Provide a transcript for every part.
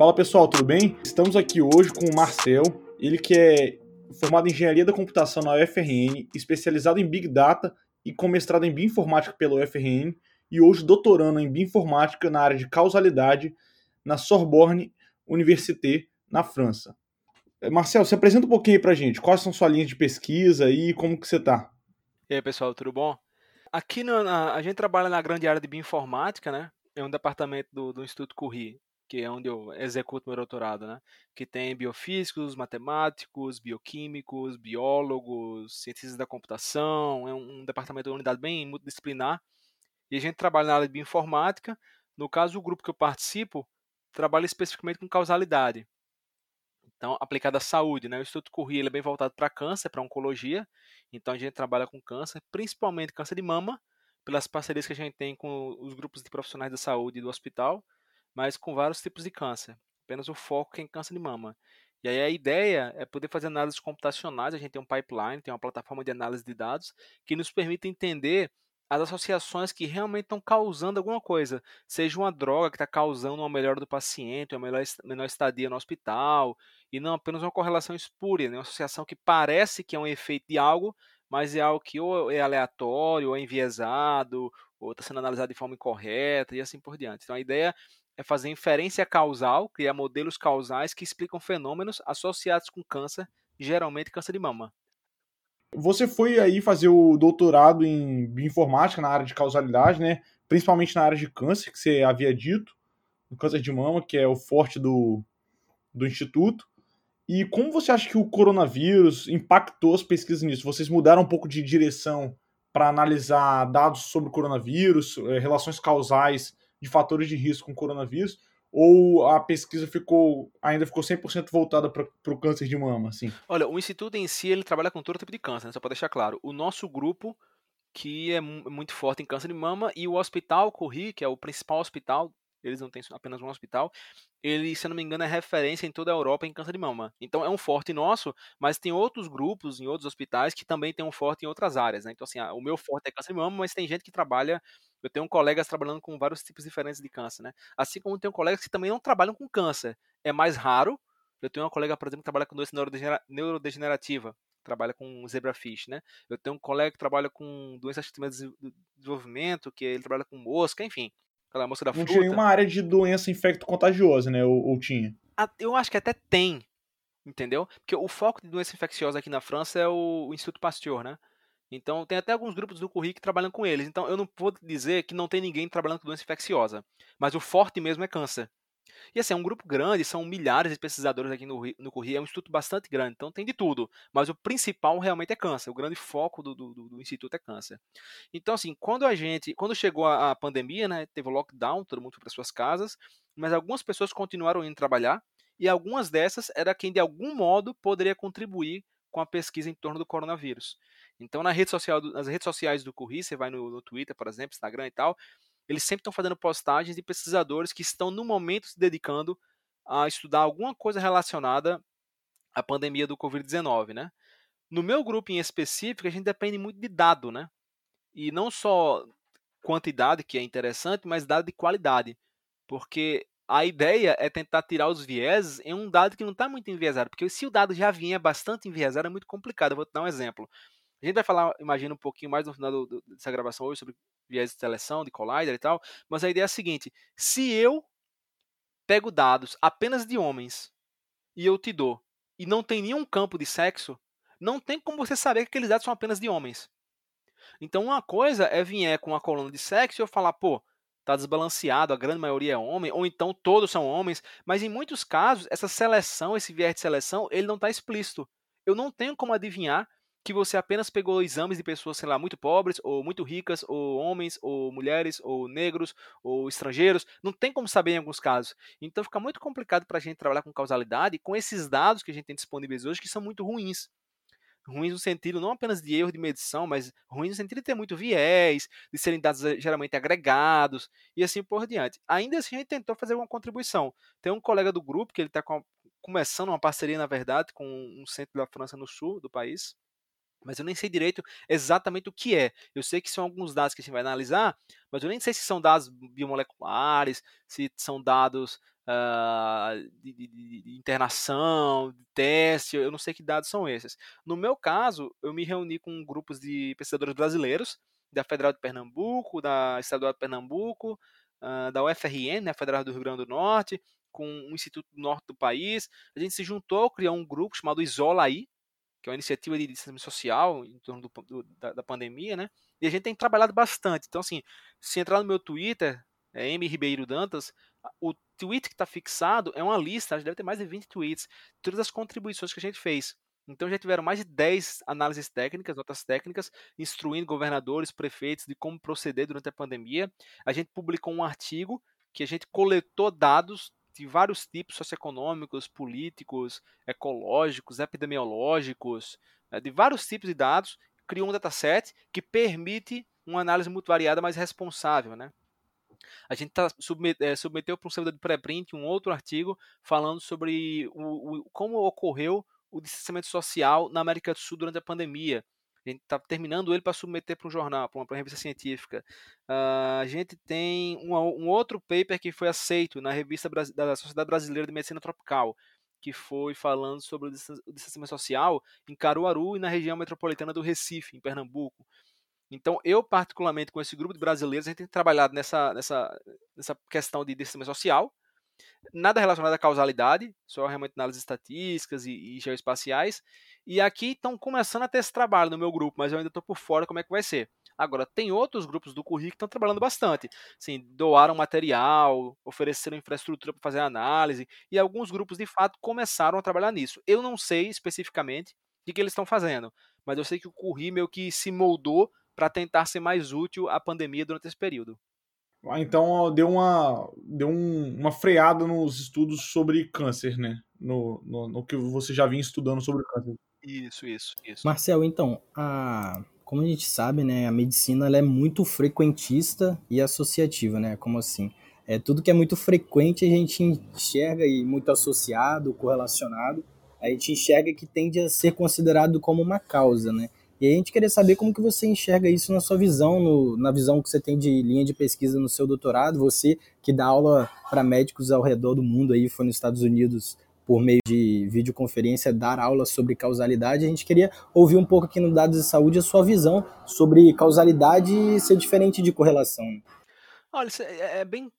Fala pessoal, tudo bem? Estamos aqui hoje com o Marcel, ele que é formado em Engenharia da Computação na UFRN, especializado em Big Data e com mestrado em Bioinformática pela UFRN e hoje doutorando em Bioinformática na área de causalidade na Sorbonne Université, na França. Marcel, se apresenta um pouquinho aí pra gente. Quais são suas linhas de pesquisa e como que você tá? E aí, pessoal, tudo bom? Aqui na, a gente trabalha na grande área de bioinformática, né? É um departamento do, do Instituto Curie, que é onde eu executo meu doutorado, né? Que tem biofísicos, matemáticos, bioquímicos, biólogos, cientistas da computação. É um, um departamento de unidade bem multidisciplinar. E a gente trabalha na área de bioinformática. No caso, o grupo que eu participo trabalha especificamente com causalidade. Então, aplicada à saúde, né? O Instituto Corrêa é bem voltado para câncer, para oncologia. Então, a gente trabalha com câncer, principalmente câncer de mama, pelas parcerias que a gente tem com os grupos de profissionais da saúde do hospital, mas com vários tipos de câncer. Apenas o foco é em câncer de mama. E aí a ideia é poder fazer análises computacionais. A gente tem um pipeline, tem uma plataforma de análise de dados que nos permite entender as associações que realmente estão causando alguma coisa, seja uma droga que está causando uma melhora do paciente, uma melhor, menor estadia no hospital, e não apenas uma correlação espúria, né? uma associação que parece que é um efeito de algo, mas é algo que ou é aleatório, ou é enviesado, ou está sendo analisado de forma incorreta, e assim por diante. Então a ideia é fazer inferência causal, criar modelos causais que explicam fenômenos associados com câncer, geralmente câncer de mama. Você foi aí fazer o doutorado em bioinformática na área de causalidade, né? Principalmente na área de câncer, que você havia dito, o câncer de mama, que é o forte do, do instituto. E como você acha que o coronavírus impactou as pesquisas nisso? Vocês mudaram um pouco de direção para analisar dados sobre o coronavírus, eh, relações causais de fatores de risco com coronavírus? ou a pesquisa ficou ainda ficou 100% voltada para o câncer de mama, assim? Olha, o instituto em si ele trabalha com todo tipo de câncer, né? só para deixar claro. O nosso grupo que é muito forte em câncer de mama e o hospital Corri, que é o principal hospital eles não têm apenas um hospital. Ele, se eu não me engano, é referência em toda a Europa em câncer de mama. Então é um forte nosso, mas tem outros grupos em outros hospitais que também tem um forte em outras áreas. Né? Então, assim, o meu forte é câncer de mama, mas tem gente que trabalha. Eu tenho colegas trabalhando com vários tipos diferentes de câncer, né? Assim como tenho colegas que também não trabalham com câncer. É mais raro. Eu tenho uma colega, por exemplo, que trabalha com doença neurodegenerativa, trabalha com zebrafish, né? Eu tenho um colega que trabalha com doenças de desenvolvimento, que ele trabalha com mosca, enfim. Aquela moça da fruta. Não tinha nenhuma área de doença infecto-contagiosa, né? Ou, ou, tinha? Eu acho que até tem, entendeu? Porque o foco de doença infecciosa aqui na França é o, o Instituto Pasteur, né? Então tem até alguns grupos do currículo que trabalham com eles. Então eu não vou dizer que não tem ninguém trabalhando com doença infecciosa. Mas o forte mesmo é câncer. E assim, é um grupo grande, são milhares de pesquisadores aqui no, no Correio, é um instituto bastante grande, então tem de tudo. Mas o principal realmente é câncer, o grande foco do, do, do instituto é câncer. Então, assim, quando a gente, quando chegou a, a pandemia, né, teve o lockdown, todo mundo foi para suas casas, mas algumas pessoas continuaram indo trabalhar, e algumas dessas era quem de algum modo poderia contribuir com a pesquisa em torno do coronavírus. Então, na rede social, nas redes sociais do Curri, você vai no, no Twitter, por exemplo, Instagram e tal, eles sempre estão fazendo postagens de pesquisadores que estão no momento se dedicando a estudar alguma coisa relacionada à pandemia do Covid-19, né? No meu grupo em específico, a gente depende muito de dado, né? E não só quantidade, que é interessante, mas dado de qualidade. Porque a ideia é tentar tirar os vieses em um dado que não está muito enviesado. Porque se o dado já vinha bastante enviesado, é muito complicado. Eu vou te dar um exemplo. A gente vai falar, imagina, um pouquinho mais no final do, do, dessa gravação hoje sobre viés de seleção, de collider e tal, mas a ideia é a seguinte: se eu pego dados apenas de homens e eu te dou, e não tem nenhum campo de sexo, não tem como você saber que aqueles dados são apenas de homens. Então, uma coisa é vier com uma coluna de sexo e eu falar, pô, tá desbalanceado, a grande maioria é homem, ou então todos são homens, mas em muitos casos, essa seleção, esse viés de seleção, ele não está explícito. Eu não tenho como adivinhar que você apenas pegou exames de pessoas, sei lá, muito pobres, ou muito ricas, ou homens, ou mulheres, ou negros, ou estrangeiros. Não tem como saber em alguns casos. Então fica muito complicado para a gente trabalhar com causalidade com esses dados que a gente tem disponíveis hoje, que são muito ruins. Ruins no sentido não apenas de erro de medição, mas ruins no sentido de ter muito viés, de serem dados eh, geralmente agregados e assim por diante. Ainda assim, a gente tentou fazer uma contribuição. Tem um colega do grupo que ele está começando uma parceria, na verdade, com um centro da França no sul do país, mas eu nem sei direito exatamente o que é. Eu sei que são alguns dados que a gente vai analisar, mas eu nem sei se são dados biomoleculares, se são dados uh, de, de, de, internação, de teste, eu não sei que dados são esses. No meu caso, eu me reuni com grupos de pesquisadores brasileiros, da Federal de Pernambuco, da Estadual de Pernambuco, uh, da UFRN, né, Federal do Rio Grande do Norte, com o Instituto Norte do país. A gente se juntou, criou um grupo chamado Isola aí, que é uma iniciativa de distanciamento social em torno do, do, da, da, pandemia, né? E a gente tem trabalhado bastante. Então, assim, se entrar no meu Twitter, é M Ribeiro Dantas, o tweet que está fixado é uma lista, deve ter mais de 20 tweets, todas as contribuições que a gente fez. Então já tiveram mais de 10 análises técnicas, notas técnicas, instruindo governadores, prefeitos de como proceder durante a pandemia. A gente publicou um artigo que a gente coletou dados de vários tipos socioeconômicos, políticos, ecológicos, epidemiológicos, né, de vários tipos de dados, criou um dataset que permite uma análise muito variada, mais responsável, né? A gente tá submet, é, submeteu para um servidor de pré-print um outro artigo falando sobre o, o, como ocorreu o distanciamento social na América do Sul durante a pandemia. A gente está terminando ele para submeter para um jornal, para uma, uma, revista científica. Uh, a gente tem um, outro paper que foi aceito na revista da Sociedade Brasileira de Medicina Tropical, que foi falando sobre o distanciamento social em Caruaru e na região metropolitana do Recife, em Pernambuco. Então, eu, particularmente, com esse grupo de brasileiros, a gente tem trabalhado nessa, nessa, nessa questão de distanciamento social, nada relacionado à causalidade, só realmente análises estatísticas e, e geoespaciais. E aqui estão começando a ter esse trabalho no meu grupo, mas eu ainda estou por fora como é que vai ser. Agora, tem outros grupos do currículo que estão trabalhando bastante. Assim, doaram material, ofereceram infraestrutura para fazer análise, e alguns grupos, de fato, começaram a trabalhar nisso. Eu não sei especificamente o que, eles estão fazendo, mas eu sei que o currículo meio que se moldou para tentar ser mais útil à pandemia durante esse período. Ah, então deu uma, deu um, uma freada nos estudos sobre câncer, né? No, no, no, que você já vinha estudando sobre câncer. Isso, isso, isso. Marcel, então, a, como a gente sabe, né, a medicina ela é muito frequentista e associativa, né? Como assim? É, tudo que é muito frequente a gente enxerga e muito associado, correlacionado, a gente enxerga que tende a ser considerado como uma causa, né? E a gente queria saber como que você enxerga isso na sua visão, no, na visão que você tem de linha de pesquisa no seu doutorado, você que dá aula para médicos ao redor do mundo aí, foi nos Estados Unidos por meio de videoconferência dar aula sobre causalidade. A gente queria ouvir um pouco aqui no Dados de Saúde a sua visão sobre causalidade ser diferente de correlação. Olha, isso é, é bem,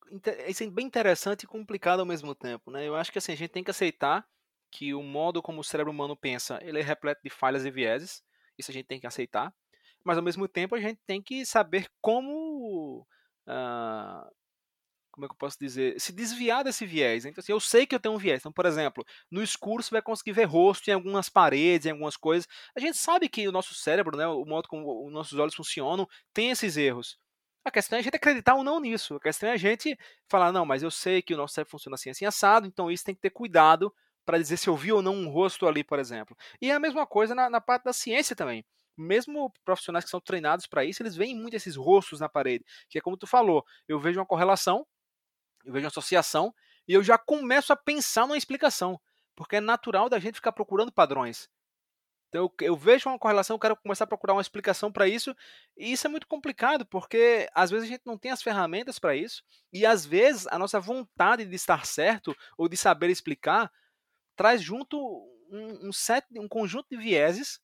isso é bem interessante e complicado ao mesmo tempo, né? Eu acho que assim, a gente tem que aceitar que o modo como o cérebro humano pensa, ele é repleto de falhas e vieses. Isso a gente tem que aceitar. Mas ao mesmo tempo a gente tem que saber como. Uh, como é que eu posso dizer? Se desviar desse viés. Então, assim, eu sei que eu tenho um viés. Então, por exemplo, no escuro você vai conseguir ver rosto em algumas paredes, em algumas coisas. A gente sabe que o nosso cérebro, né, o modo como os nossos olhos funcionam, tem esses erros. A questão é a gente acreditar ou não nisso. A questão é a gente falar, não, mas eu sei que o nosso cérebro funciona assim, assim, assado, então isso tem que ter cuidado para dizer se eu vi ou não um rosto ali, por exemplo. E é a mesma coisa na, na parte da ciência também. Mesmo profissionais que são treinados para isso, eles veem muito esses rostos na parede. Que é como tu falou, eu vejo uma correlação, eu vejo uma associação, e eu já começo a pensar numa explicação. Porque é natural da gente ficar procurando padrões. Então eu, eu, vejo uma correlação, eu quero começar a procurar uma explicação para isso, e isso é muito complicado, porque às vezes a gente não tem as ferramentas para isso, e às vezes a nossa vontade de estar certo ou de saber explicar traz junto um, um, set, um conjunto de vieses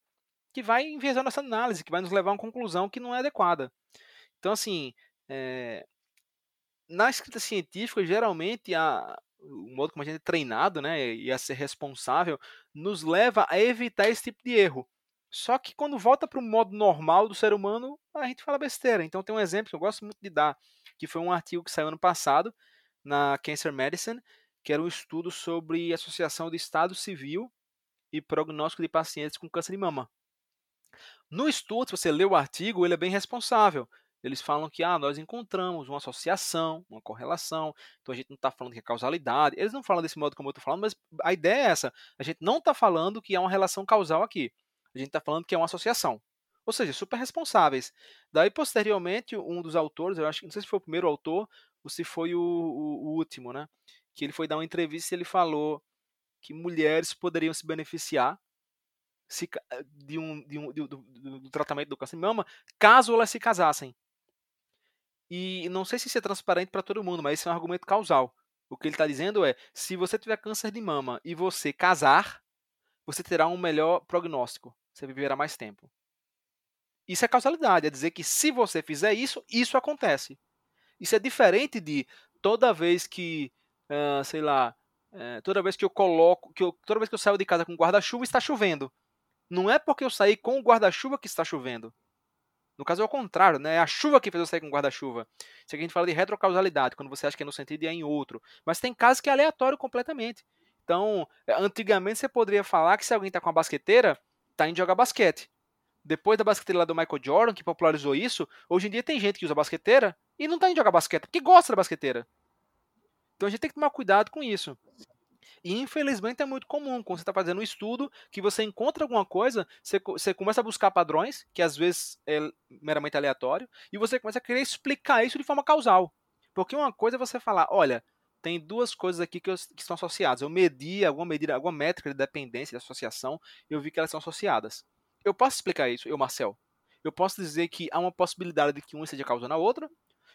que vai enviesar nossa análise, que vai nos levar a uma conclusão que não é adequada. Então, assim, é, na escrita científica, geralmente, a, o modo como a gente é treinado né, e a ser responsável nos leva a evitar esse tipo de erro. Só que quando volta para o modo normal do ser humano, a gente fala besteira. Então tem um exemplo que eu gosto muito de dar, que foi um artigo que saiu ano passado na Cancer Medicine, que era um estudo sobre associação de estado civil e prognóstico de pacientes com câncer de mama. No estudo, se você lê o artigo, ele é bem responsável. Eles falam que ah, nós encontramos uma associação, uma correlação, então a gente não está falando que é causalidade. Eles não falam desse modo como eu estou falando, mas a ideia é essa. A gente não está falando que há uma relação causal aqui. A gente está falando que é uma associação. Ou seja, super responsáveis. Daí, posteriormente, um dos autores, eu acho que não sei se foi o primeiro autor ou se foi o, o, o último, né? que ele foi dar uma entrevista e ele falou que mulheres poderiam se beneficiar se, eh, de um, de um, do, do, do, tratamento do câncer de mama caso elas se casassem. E não sei se isso é transparente para todo mundo, mas isso é um argumento causal. O que ele está dizendo é: se você tiver câncer de mama e você casar, você terá um melhor prognóstico. Você viverá mais tempo. Isso é causalidade, é dizer que se você fizer isso, isso acontece. Isso é diferente de toda vez que, uh, sei lá, uh, toda vez que eu coloco, que eu, toda vez que eu saio de casa com guarda-chuva está chovendo. Não é porque eu saí com o guarda-chuva que está chovendo. No caso é o contrário, né? É a chuva que fez eu sair com guarda-chuva. Isso aqui a gente fala de retrocausalidade, quando você acha que é no sentido e é em outro. Mas tem casos que é aleatório completamente. Então, é, antigamente você poderia falar que se alguém está com a basqueteira, está indo jogar basquete. Depois da basqueteira lá do Michael Jordan, que popularizou isso, hoje em dia tem gente que usa basqueteira e não está indo jogar basquete, porque gosta da basqueteira. Então a gente tem que tomar cuidado com isso. E infelizmente é muito comum, quando você está fazendo um estudo, que você encontra alguma coisa, você, você começa a buscar padrões, que às vezes é meramente aleatório, e você começa a querer explicar isso de forma causal. Porque uma coisa é você falar, olha, tem duas coisas aqui que, eu, que estão associadas. Eu medi alguma medida, alguma métrica de dependência, de associação, e eu vi que elas são associadas. Eu posso explicar isso, eu, Marcel. Eu posso dizer que há uma possibilidade de que uma seja causando a outra.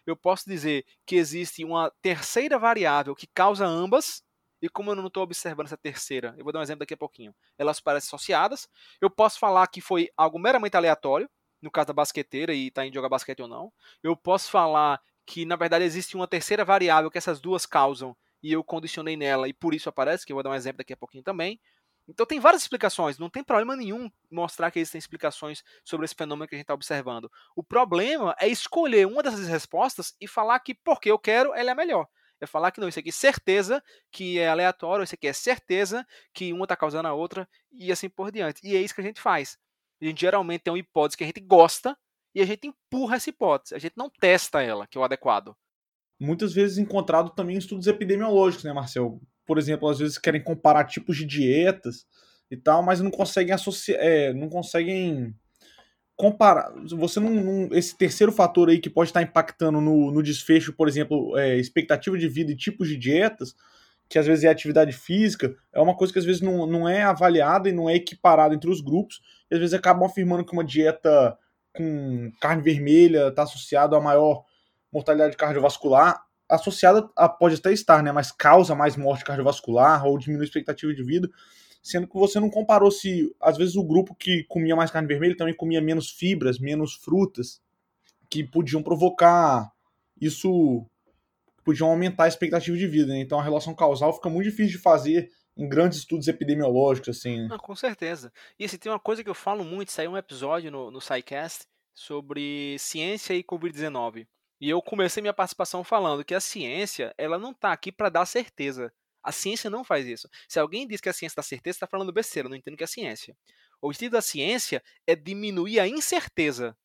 Eu posso dizer que existe uma terceira variável que causa ambas, e como eu não estou observando essa terceira, eu vou dar um exemplo daqui a pouquinho, elas parecem associadas. Eu posso falar que foi algo meramente aleatório, no caso da basqueteira e está indo jogar basquete ou não. Eu posso falar que na verdade existe uma terceira variável que essas duas causam e eu condicionei nela e por isso aparece, que eu vou dar um exemplo daqui a pouquinho também. Então tem várias explicações, não tem problema nenhum mostrar que existem explicações sobre esse fenômeno que a gente está observando. O problema é escolher uma dessas respostas e falar que porque eu quero, ela é melhor é falar que não, isso aqui é certeza que é aleatório, isso aqui é certeza que uma está causando a outra e assim por diante. E é isso que a gente faz. A gente geralmente tem uma hipótese que a gente gosta e a gente empurra essa hipótese, a gente não testa ela, que é o adequado. Muitas vezes encontrado também em estudos epidemiológicos, né, Marcel? Por exemplo, às vezes querem comparar tipos de dietas e tal, mas não conseguem associar, é, não conseguem comparar, você não, não, esse terceiro fator aí que pode estar impactando no, no desfecho, por exemplo, é, expectativa de vida e tipos de dietas, que às vezes é atividade física, é uma coisa que às vezes não, não é avaliada e não é equiparada entre os grupos, e às vezes acabam afirmando que uma dieta com carne vermelha está associada a maior mortalidade cardiovascular, associada a, pode até estar, né, mas causa mais morte cardiovascular ou diminui a expectativa de vida sendo que você não comparou se, às vezes, o grupo que comia mais carne vermelha também comia menos fibras, menos frutas, que podiam provocar isso, podiam aumentar a expectativa de vida. Né? Então a relação causal fica muito difícil de fazer em grandes estudos epidemiológicos, assim. Né? com certeza. E assim, tem uma coisa que eu falo muito, saiu um episódio no, no SciCast sobre ciência e Covid-19. E eu comecei minha participação falando que a ciência, ela não está aqui para dar certeza. A ciência não faz isso. Se alguém diz que a ciência dá certeza, está falando besteira, não entendo o que é ciência. O objetivo da ciência é diminuir a incerteza.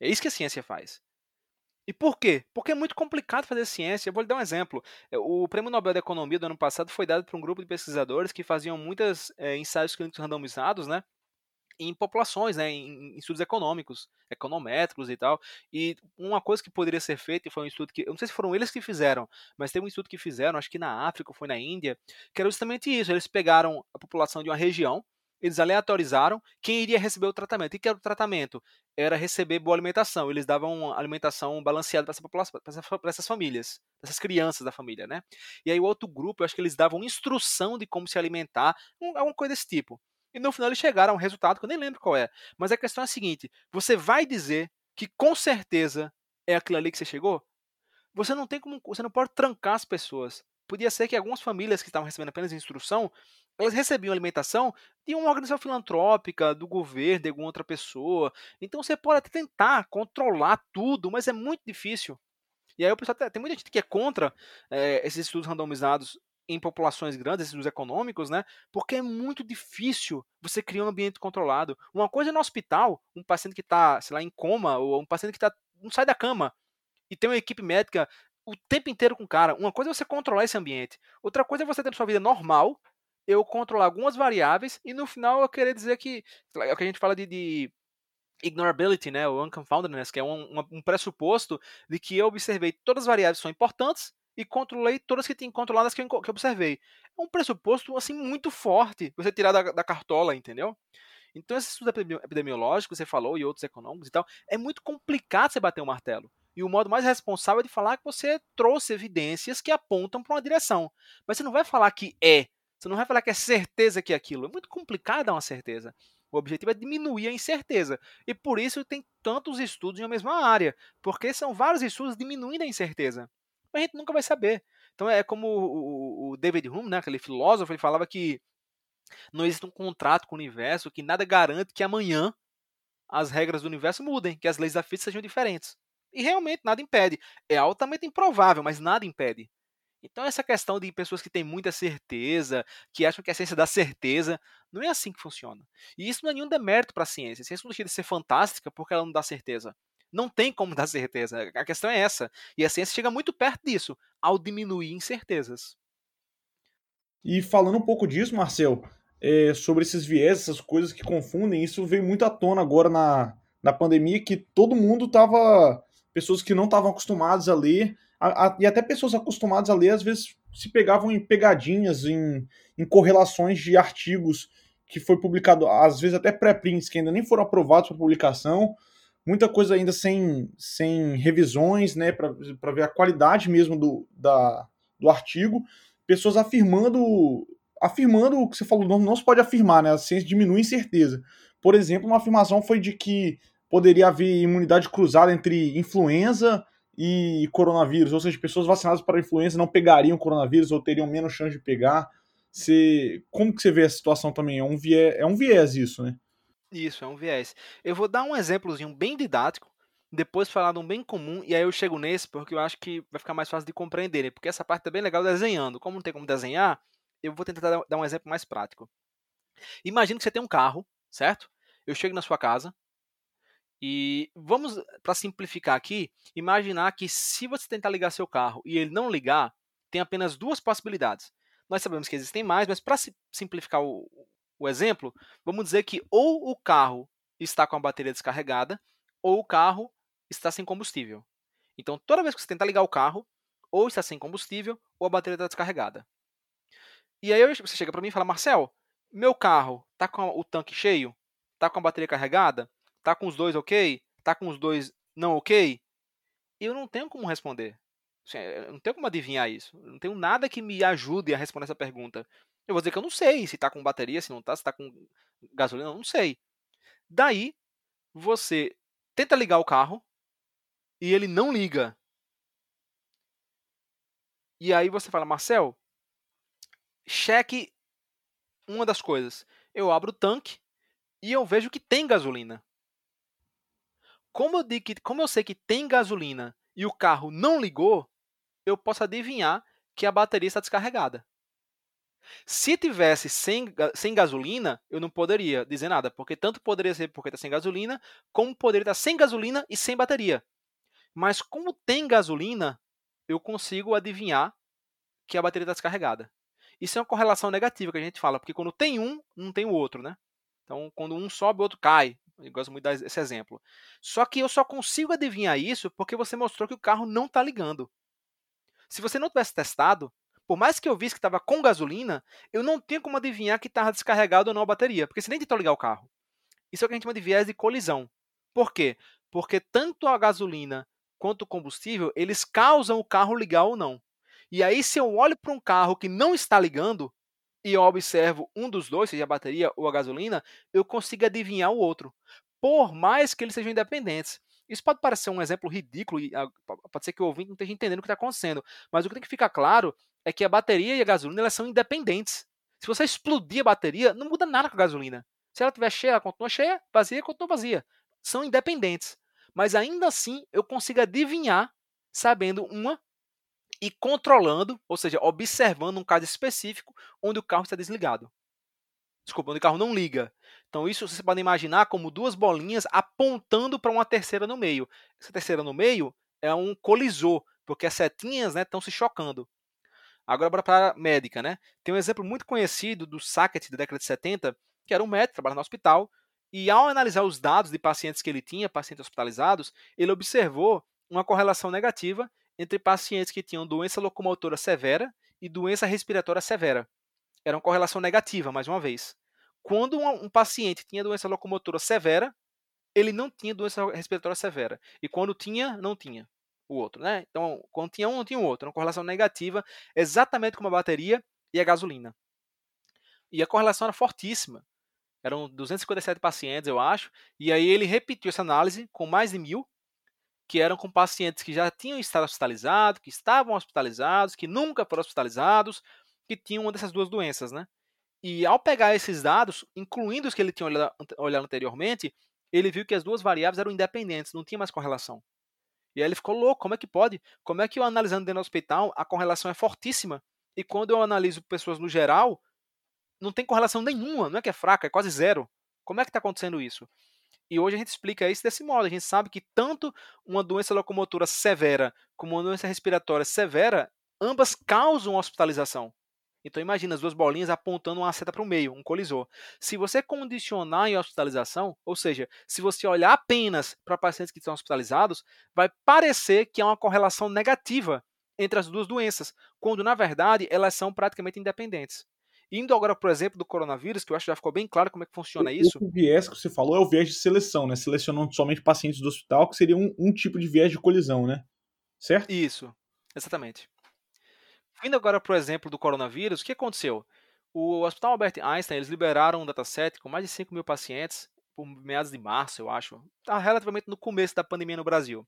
É isso que a ciência faz. E por quê? Porque é muito complicado fazer ciência. Eu vou lhe dar um exemplo. É, o Prêmio Nobel da Economia do ano passado foi dado para um grupo de pesquisadores que faziam muitos é, ensaios clínicos randomizados, né? Em populações, né, em, estudos econômicos, econométricos e tal. E uma coisa que poderia ser feita, e foi um estudo que, eu não sei se foram eles que fizeram, mas teve um estudo que fizeram, acho que na África foi na Índia, que era justamente isso. Eles pegaram a população de uma região, eles aleatorizaram quem iria receber o tratamento. E que era o tratamento? Era receber boa alimentação. Eles davam alimentação balanceada para essa população, para essas famílias, essas crianças da família, né? E aí o outro grupo, eu acho que eles davam instrução de como se alimentar, alguma coisa desse tipo. E no final eles chegaram a um resultado que eu nem lembro qual é. Mas a questão é a seguinte: você vai dizer que com certeza é aquilo ali que você chegou? Você não tem como. Você não pode trancar as pessoas. Podia ser que algumas famílias que estavam recebendo apenas instrução, elas recebiam alimentação de uma organização filantrópica, do governo, de alguma outra pessoa. Então você pode até tentar controlar tudo, mas é muito difícil. E aí o pessoal tem muita gente que é contra é, esses estudos randomizados em populações grandes, esses econômicos, né? Porque é muito difícil você criar um ambiente controlado. Uma coisa é no hospital, um paciente que está, sei lá, em coma, ou um paciente que tá, não sai da cama, e tem uma equipe médica o tempo inteiro com o cara. Uma coisa é você controlar esse ambiente. Outra coisa é você ter sua vida normal, eu controlar algumas variáveis, e no final eu querer dizer que. É o que a gente fala de, de ignorability, né, o unconfoundedness, que é um, um, pressuposto de que eu observei todas as variáveis são importantes e controlei todas que tem controladas que eu, observei. É um pressuposto assim muito forte você tirar da, da cartola, entendeu? Então, esse estudo epidemiológico que você falou, e outros econômicos e tal, é muito complicado você bater o um martelo. E o modo mais responsável é de falar que você trouxe evidências que apontam para uma direção. Mas você não vai falar que é. Você não vai falar que é certeza que é aquilo. É muito complicado dar uma certeza. O objetivo é diminuir a incerteza. E por isso tem tantos estudos em uma mesma área. Porque são vários estudos diminuindo a incerteza. Mas a gente nunca vai saber. Então é como o David Hume, né, aquele filósofo, ele falava que não existe um contrato com o universo que nada garante que amanhã as regras do universo mudem, que as leis da física sejam diferentes. E realmente nada impede. É altamente improvável, mas nada impede. Então essa questão de pessoas que têm muita certeza, que acham que a ciência dá certeza, não é assim que funciona. E isso não é nenhum demérito para a ciência. A ciência não deixa de ser fantástica porque ela não dá certeza. Não tem como dar certeza. A questão é essa. E a ciência chega muito perto disso, ao diminuir incertezas. E falando um pouco disso, Marcel, é, sobre esses viés, essas coisas que confundem, isso veio muito à tona agora na, na pandemia, que todo mundo estava. Pessoas que não estavam acostumadas a ler, a, a, e até pessoas acostumadas a ler, às vezes se pegavam em pegadinhas, em, em correlações de artigos que foi publicado, às vezes até pré-prints, que ainda nem foram aprovados para publicação, muita coisa ainda sem, sem revisões, né, para ver a qualidade mesmo do, da, do artigo, pessoas afirmando afirmando o que você falou, não, não se pode afirmar, né, a ciência diminui incerteza. Por exemplo, uma afirmação foi de que poderia haver imunidade cruzada entre influenza e coronavírus, ou seja, pessoas vacinadas para influenza não pegariam coronavírus ou teriam menos chance de pegar. Você, como que você vê a situação também? É um viés, é um viés isso, né? Isso, é um viés. Eu vou dar um exemplozinho bem didático, depois falar de um bem comum, e aí eu chego nesse porque eu acho que vai ficar mais fácil de compreender, né? porque essa parte é bem legal desenhando. Como não tem como desenhar, eu vou tentar dar um exemplo mais prático. Imagina que você tem um carro, certo? Eu chego na sua casa e vamos, para simplificar aqui, imaginar que se você tentar ligar seu carro e ele não ligar, tem apenas duas possibilidades. Nós sabemos que existem mais, mas para simplificar o, o exemplo, vamos dizer que ou o carro está com a bateria descarregada ou o carro está sem combustível. Então, toda vez que você tenta ligar o carro, ou está sem combustível ou a bateria está descarregada. E aí você chega para mim e fala, Marcel, meu carro está com o tanque cheio? Está com a bateria carregada? Está com os dois ok? Está com os dois não ok? Eu não tenho como responder. Assim, eu não tenho como adivinhar isso. Eu não tenho nada que me ajude a responder essa pergunta. Eu vou dizer que eu não sei se está com bateria, se não está, se está com gasolina, não sei. Daí, você tenta ligar o carro e ele não liga. E aí você fala, Marcel, cheque uma das coisas. Eu abro o tanque e eu vejo que tem gasolina. Como eu, digo como eu sei que tem gasolina e o carro não ligou, eu posso adivinhar que a bateria está descarregada. Se tivesse sem, sem gasolina, eu não poderia dizer nada, porque tanto poderia ser porque está sem gasolina, como poderia estar sem gasolina e sem bateria. Mas como tem gasolina, eu consigo adivinhar que a bateria está descarregada. Isso é uma correlação negativa que a gente fala, porque quando tem um, não tem o outro, né? Então, quando um sobe, o outro cai. Eu gosto muito desse exemplo. Só que eu só consigo adivinhar isso porque você mostrou que o carro não está ligando. Se você não tivesse testado, por mais que eu visse que estava com gasolina, eu não tinha como adivinhar que estava descarregado ou não a bateria, porque você nem tentou ligar o carro. Isso é o que a gente chama de viés de colisão. Por quê? Porque tanto a gasolina quanto o combustível, eles causam o carro ligar ou não. E aí, se eu olho para um carro que não está ligando, e observo um dos dois, seja a bateria ou a gasolina, eu consigo adivinhar o outro, por mais que eles sejam independentes. Isso pode parecer um exemplo ridículo, e ah, pode ser que o ouvinte não esteja entendendo o que está acontecendo, mas o que tem que ficar claro é que a bateria e a gasolina elas são independentes. Se você explodir a bateria, não muda nada com a gasolina. Se ela estiver cheia, ela continua cheia, vazia, continua vazia. São independentes. Mas ainda assim, eu consigo adivinhar, sabendo uma e controlando, ou seja, observando um caso específico onde o carro está desligado. Desculpa, onde o carro não liga. Então, isso você pode imaginar como duas bolinhas apontando para uma terceira no meio. Essa terceira no meio é um colisor, porque as setinhas estão né, se chocando. Agora, bora para a médica. Né? Tem um exemplo muito conhecido do Sackett, da década de 70, que era um médico, trabalhava no hospital, e ao analisar os dados de pacientes que ele tinha, pacientes hospitalizados, ele observou uma correlação negativa entre pacientes que tinham doença locomotora severa e doença respiratória severa. Era uma correlação negativa, mais uma vez. Quando um, paciente tinha doença locomotora severa, ele não tinha doença respiratória severa. E quando tinha, não tinha. O outro, né? Então, quando tinha um, não tinha o outro. Uma correlação negativa, exatamente como a bateria e a gasolina. E a correlação era fortíssima. Eram 257 pacientes, eu acho. E aí ele repetiu essa análise com mais de mil, que eram com pacientes que já tinham estado hospitalizados, que estavam hospitalizados, que nunca foram hospitalizados, que tinham uma dessas duas doenças, né? E ao pegar esses dados, incluindo os que ele tinha olhado, olhado anteriormente, ele viu que as duas variáveis eram independentes, não tinha mais correlação. E aí ele ficou louco, como é que pode? Como é que eu analisando dentro do hospital, a correlação é fortíssima, e quando eu analiso pessoas no geral, não tem correlação nenhuma, não é que é fraca, é quase zero. Como é que está acontecendo isso? E hoje a gente explica isso desse modo. A gente sabe que tanto uma doença locomotora severa como uma doença respiratória severa, ambas causam hospitalização. Então imagina as duas bolinhas apontando uma seta para o meio, um colisor. Se você condicionar em hospitalização, ou seja, se você olhar apenas para pacientes que estão hospitalizados, vai parecer que há uma correlação negativa entre as duas doenças, quando na verdade elas são praticamente independentes. Indo agora para o exemplo do coronavírus, que eu acho que já ficou bem claro como é que funciona isso. O viés que você falou é o viés de seleção, né? Selecionando somente pacientes do hospital, que seria um, um tipo de viés de colisão, né? Certo? Isso, exatamente. Vindo agora para o exemplo do coronavírus, o que aconteceu? O Hospital Albert Einstein, eles liberaram um dataset com mais de 5 mil pacientes por meados de março, eu acho. Está relativamente no começo da pandemia no Brasil.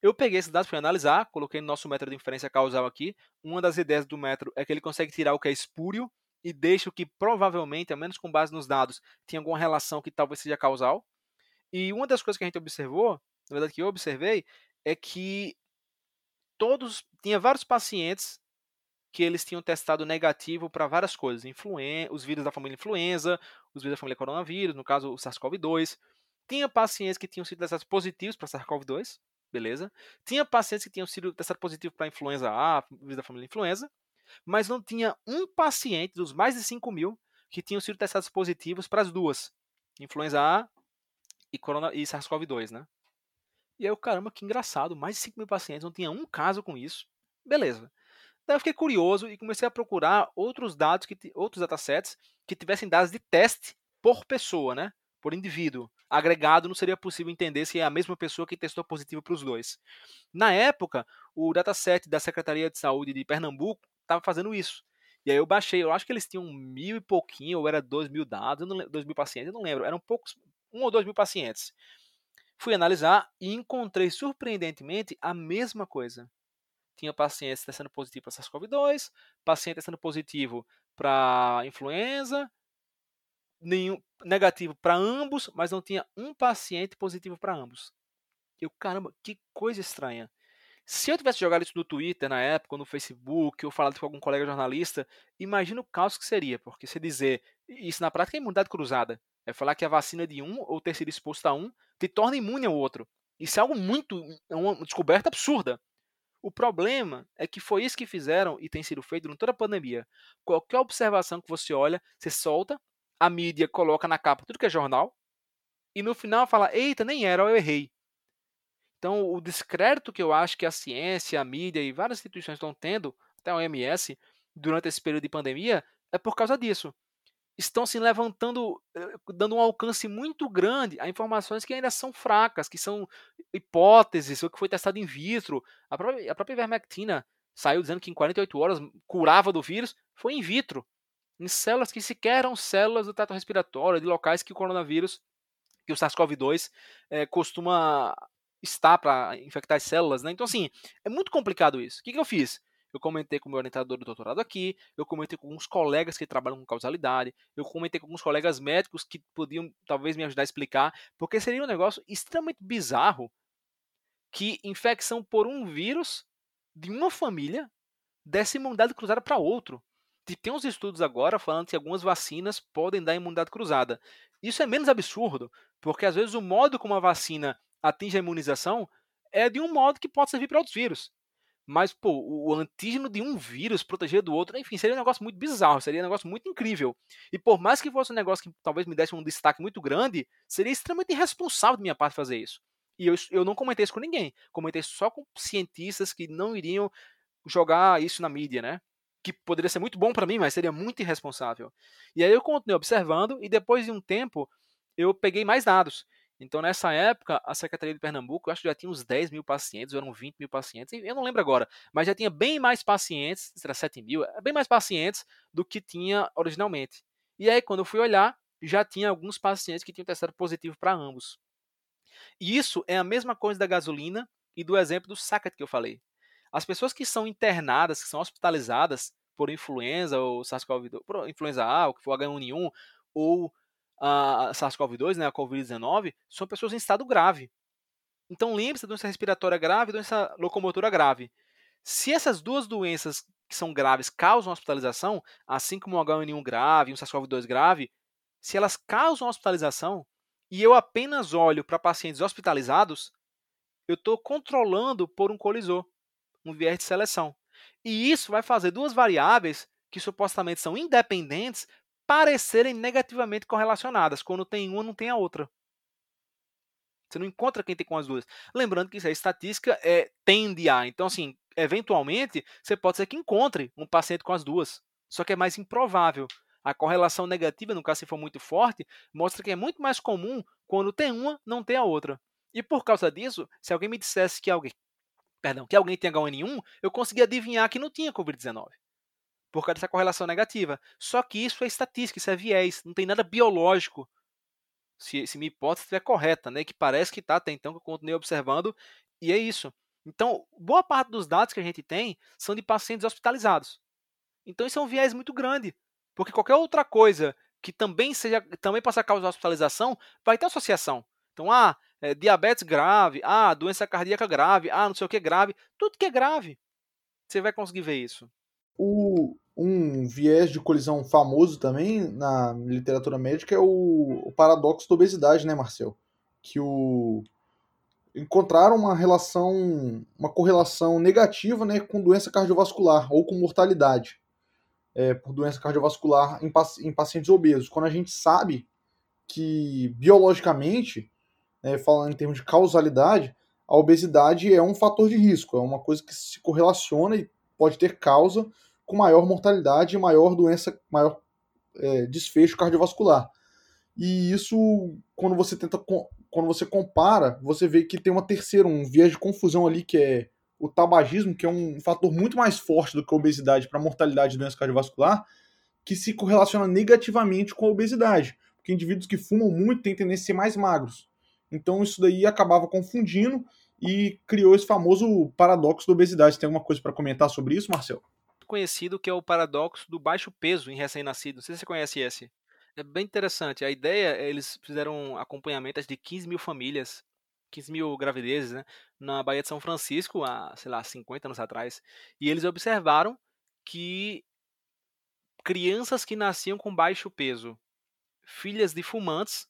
Eu peguei esses dados para analisar, coloquei no nosso método de inferência causal aqui. Uma das ideias do método é que ele consegue tirar o que é espúrio e deixa o que provavelmente, ao menos com base nos dados, tinha alguma relação que talvez seja causal. E uma das coisas que a gente observou, na verdade que eu observei, é que todos tinha vários pacientes que eles tinham testado negativo para várias coisas, influen os vírus da família influenza, os vírus da família coronavírus, no caso o SARS-CoV-2. Tinha pacientes que tinham sido testados positivos para SARS-CoV-2, beleza? Tinha pacientes que tinham sido testados positivos para influenza A, vírus da família influenza, mas não tinha um paciente dos mais de 5 mil que tinham sido testados positivos para as duas, influenza A e, e SARS-CoV-2, né? E aí, caramba, que engraçado, mais de 5 mil pacientes, não tinha um caso com isso. Beleza. Daí eu fiquei curioso e comecei a procurar outros dados, que, outros datasets que tivessem dados de teste por pessoa, né? Por indivíduo. Agregado não seria possível entender se é a mesma pessoa que testou positivo para os dois. Na época, o dataset da Secretaria de Saúde de Pernambuco estava fazendo isso. E aí eu baixei, eu acho que eles tinham mil e pouquinho, ou era dois mil dados, dois mil pacientes, eu não lembro, eram poucos, um ou dois mil pacientes. Fui analisar e encontrei surpreendentemente a mesma coisa. Tinha pacientes testando positivo para SARS-CoV-2, paciente testando positivo para influenza, nenhum negativo para ambos, mas não tinha um paciente positivo para ambos. Eu, caramba, que coisa estranha. Se eu tivesse jogado isso no Twitter na época, ou no Facebook, ou falado com algum colega jornalista, imagina o caos que seria, porque se dizer isso na prática é imunidade cruzada. É falar que a vacina de um ou ter sido exposto a um te torna imune ao outro. Isso é algo muito. é uma descoberta absurda. O problema é que foi isso que fizeram e tem sido feito durante toda a pandemia. Qualquer observação que você olha, você solta, a mídia coloca na capa tudo que é jornal, e no final fala: Eita, nem era, eu errei. Então, o descrédito que eu acho que a ciência, a mídia e várias instituições estão tendo, até a OMS, durante esse período de pandemia, é por causa disso. Estão se levantando, eh, dando um alcance muito grande a informações que ainda são fracas, que são hipóteses, o que foi testado in vitro. A própria, a própria ivermectina saiu dizendo que em 48 horas curava do vírus, foi in vitro. Em células que sequer eram células do trato respiratório, de locais que o coronavírus, que o SARS-CoV-2 é, costuma está para infectar as células, né? Então, assim, é muito complicado isso. O que, que eu fiz? Eu comentei com o meu orientador do doutorado aqui, eu comentei com alguns colegas que trabalham com causalidade, eu comentei com alguns colegas médicos que podiam talvez me ajudar a explicar, porque seria um negócio extremamente bizarro que infecção por um vírus de uma família desse imunidade cruzada para outro. E tem uns estudos agora falando que algumas vacinas podem dar imunidade cruzada. Isso é menos absurdo, porque às vezes o modo como a vacina atinge a imunização é de um modo que pode servir para outros vírus. Mas, pô, o antígeno de um vírus proteger do outro, enfim, seria um negócio muito bizarro, seria um negócio muito incrível. E por mais que fosse um negócio que talvez me desse um destaque muito grande, seria extremamente irresponsável de minha parte fazer isso. E eu, eu não comentei isso com ninguém. Comentei só com cientistas que não iriam jogar isso na mídia, né? Que poderia ser muito bom para mim, mas seria muito irresponsável. E aí eu continuei observando e depois de um tempo eu peguei mais dados. Então, nessa época, a Secretaria de Pernambuco, eu acho que já tinha uns 10 mil pacientes, ou eram 20 mil pacientes, eu não lembro agora, mas já tinha bem mais pacientes, será 7 mil, é bem mais pacientes do que tinha originalmente. E aí, quando eu fui olhar, já tinha alguns pacientes que tinham testado positivo para ambos. E isso é a mesma coisa da gasolina e do exemplo do Sacket que eu falei. As pessoas que são internadas, que são hospitalizadas por influenza ou SARS-CoV-2, por influenza A, ou que for H1N1, ou a SARS-CoV-2, né, a COVID-19, são pessoas em estado grave. Então lembre-se da doença respiratória grave e doença locomotora grave. Se essas duas doenças que são graves causam hospitalização, assim como o H1N1 grave o SARS-CoV-2 grave, se elas causam hospitalização e eu apenas olho para pacientes hospitalizados, eu estou controlando por um colisor, um viés de seleção. E isso vai fazer duas variáveis que supostamente são independentes parecerem negativamente correlacionadas. Quando tem uma, não tem a outra. Você não encontra quem tem com as duas. Lembrando que isso é estatística, é, tende a. Então, assim, eventualmente, você pode ser que encontre um paciente com as duas. Só que é mais improvável. A correlação negativa, no caso se for muito forte, mostra que é muito mais comum quando tem uma, não tem a outra. E por causa disso, se alguém me dissesse que alguém, perdão, que alguém tem H1N1, eu conseguia adivinhar que não tinha COVID-19 por causa dessa correlação negativa. Só que isso é estatística, isso é viés, não tem nada biológico. Se, se minha hipótese estiver correta, né? Que parece que está até então que eu continuei observando, e é isso. Então, boa parte dos dados que a gente tem são de pacientes hospitalizados. Então, isso é um viés muito grande, porque qualquer outra coisa que também seja também possa causar hospitalização vai ter associação. Então, ah, é, diabetes grave, ah, doença cardíaca grave, ah, não sei o que grave, tudo que é grave. Você vai conseguir ver isso. O, um viés de colisão famoso também na literatura médica é o, o paradoxo da obesidade, né, Marcel? Que o encontraram uma relação, uma correlação negativa, né, com doença cardiovascular ou com mortalidade é, por doença cardiovascular em, em, pacientes obesos. Quando a gente sabe que biologicamente, né, falando em termos de causalidade, a obesidade é um fator de risco, é uma coisa que se correlaciona e pode ter causa com maior mortalidade e maior doença, maior é, desfecho cardiovascular. E isso, quando você tenta, quando você compara, você vê que tem uma terceira, um viés de confusão ali que é o tabagismo, que é um fator muito mais forte do que a obesidade para mortalidade de doença cardiovascular, que se correlaciona negativamente com a obesidade. Porque indivíduos que fumam muito têm tendência a ser mais magros. Então isso daí acabava confundindo e criou esse famoso paradoxo da obesidade. Tem alguma coisa para comentar sobre isso, Marcelo? Conhecido que é o paradoxo do baixo peso em recém-nascido. Não sei se você conhece esse. É bem interessante. A ideia, eles fizeram acompanhamentos de 15 mil famílias, 15 mil gravidezes, né, na Baía de São Francisco, há, sei lá, 50 anos atrás. E eles observaram que crianças que nasciam com baixo peso, filhas de fumantes,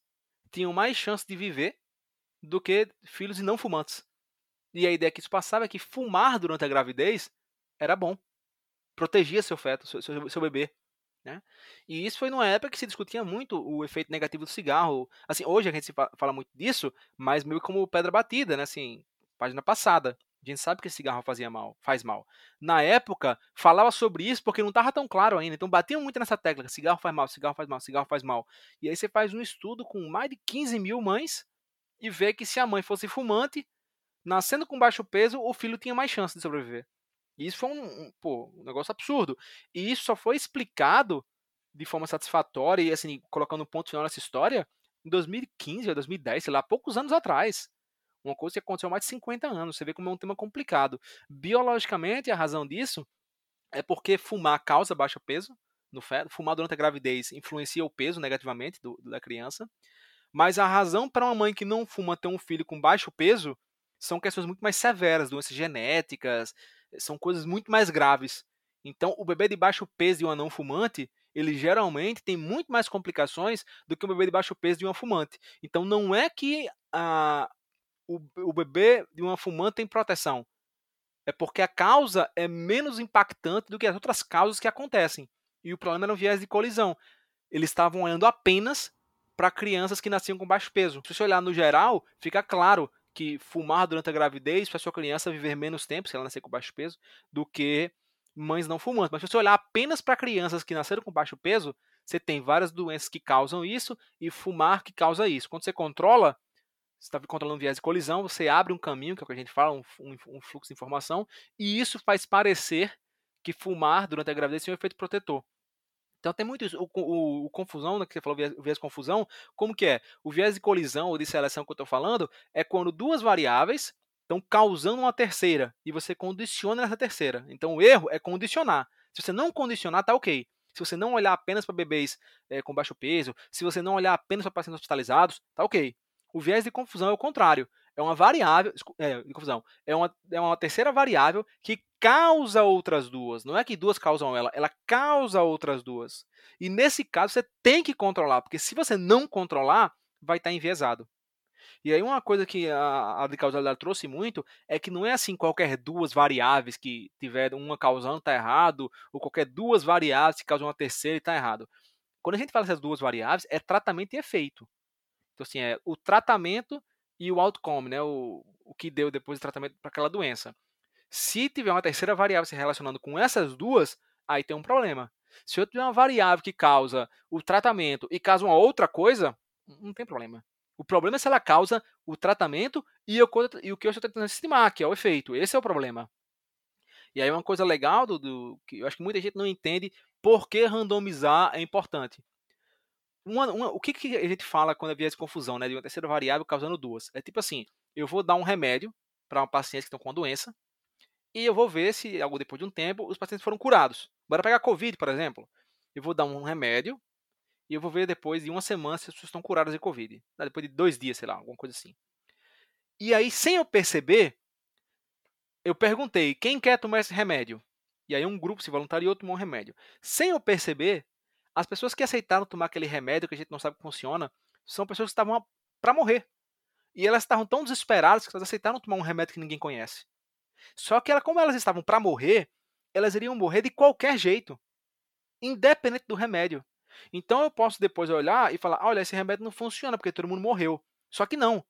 tinham mais chance de viver do que filhos de não fumantes. E a ideia que isso passava é que fumar durante a gravidez era bom protegia seu feto, seu, seu, seu bebê. Né? E isso foi numa época que se discutia muito o efeito negativo do cigarro. Assim, hoje a gente fala muito disso, mas meio como pedra batida, né? Assim, página passada. A gente sabe que cigarro fazia mal, faz mal. Na época, falava sobre isso porque não estava tão claro ainda. Então batiam muito nessa tecla: cigarro faz mal, cigarro faz mal, cigarro faz mal. E aí você faz um estudo com mais de 15 mil mães e vê que se a mãe fosse fumante, nascendo com baixo peso, o filho tinha mais chance de sobreviver. Isso foi um, um, pô, um negócio absurdo. E isso só foi explicado de forma satisfatória e assim, colocando um ponto final nessa história em 2015 ou 2010, sei lá, poucos anos atrás. Uma coisa que aconteceu há mais de 50 anos. Você vê como é um tema complicado. Biologicamente, a razão disso é porque fumar causa baixo peso no feto. Fumar durante a gravidez influencia o peso negativamente do, da criança. Mas a razão para uma mãe que não fuma ter um filho com baixo peso são questões muito mais severas, doenças genéticas, são coisas muito mais graves. Então, o bebê de baixo peso de um anão fumante, ele geralmente tem muito mais complicações do que o bebê de baixo peso de uma fumante. Então, não é que a, o, o bebê de uma fumante tem proteção. É porque a causa é menos impactante do que as outras causas que acontecem. E o problema era um viés de colisão. Eles estavam olhando apenas para crianças que nasciam com baixo peso. Se você olhar no geral, fica claro que fumar durante a gravidez faz sua criança viver menos tempo, se ela nascer com baixo peso, do que mães não fumantes. Mas se você olhar apenas para crianças que nasceram com baixo peso, você tem várias doenças que causam isso e fumar que causa isso. Quando você controla, você está controlando viés de colisão, você abre um caminho, que é o que a gente fala, um, um, fluxo de informação, e isso faz parecer que fumar durante a gravidez tem um efeito protetor. Então tem muito isso. O, o, o confusão, né, que você falou, viés, viés confusão, como que é? O viés de colisão ou de seleção que eu estou falando é quando duas variáveis estão causando uma terceira e você condiciona nessa terceira. Então o erro é condicionar. Se você não condicionar, tá ok. Se você não olhar apenas para bebês é, com baixo peso, se você não olhar apenas para pacientes hospitalizados, tá ok. O viés de confusão é o contrário. É uma variável, é, confusão, é uma, é uma terceira variável que causa outras duas. Não é que duas causam ela, ela causa outras duas. E nesse caso você tem que controlar, porque se você não controlar, vai estar tá enviesado. E aí uma coisa que a, a de causalidade trouxe muito é que não é assim qualquer duas variáveis que tiver uma causando está errado, ou qualquer duas variáveis que causam uma terceira está errado. Quando a gente fala essas duas variáveis, é tratamento e efeito. Então, assim, é o tratamento e o outcome, né? O, o que deu depois do tratamento para aquela doença. Se tiver uma terceira variável se relacionando com essas duas, aí tem um problema. Se eu tiver uma variável que causa o tratamento e causa uma outra coisa, não tem problema. O problema é se ela causa o tratamento e o, e o que eu estou tentando estimar, que é o efeito. Esse é o problema. E aí uma coisa legal do, do, que eu acho que muita gente não entende por que randomizar é importante. Uma, uma, o que, que a gente fala quando havia essa confusão, né, de uma terceira variável causando duas? É tipo assim, eu vou dar um remédio para uma paciente que está com uma doença e eu vou ver se, algo depois de um tempo, os pacientes foram curados. Bora pegar Covid, por exemplo. Eu vou dar um remédio e eu vou ver depois de uma semana se as pessoas estão curadas de Covid. Depois de dois dias, sei lá, alguma coisa assim. E aí, sem eu perceber, eu perguntei, quem quer tomar esse remédio? E aí um grupo se voluntariou e tomou um remédio. Sem eu perceber, as pessoas que aceitaram tomar aquele remédio que a gente não sabe como funciona são pessoas que estavam para morrer. E elas estavam tão desesperadas que elas aceitaram tomar um remédio que ninguém conhece. Só que ela, como elas estavam para morrer, elas iriam morrer de qualquer jeito, independente do remédio. Então eu posso depois olhar e falar: olha, esse remédio não funciona porque todo mundo morreu. Só que não.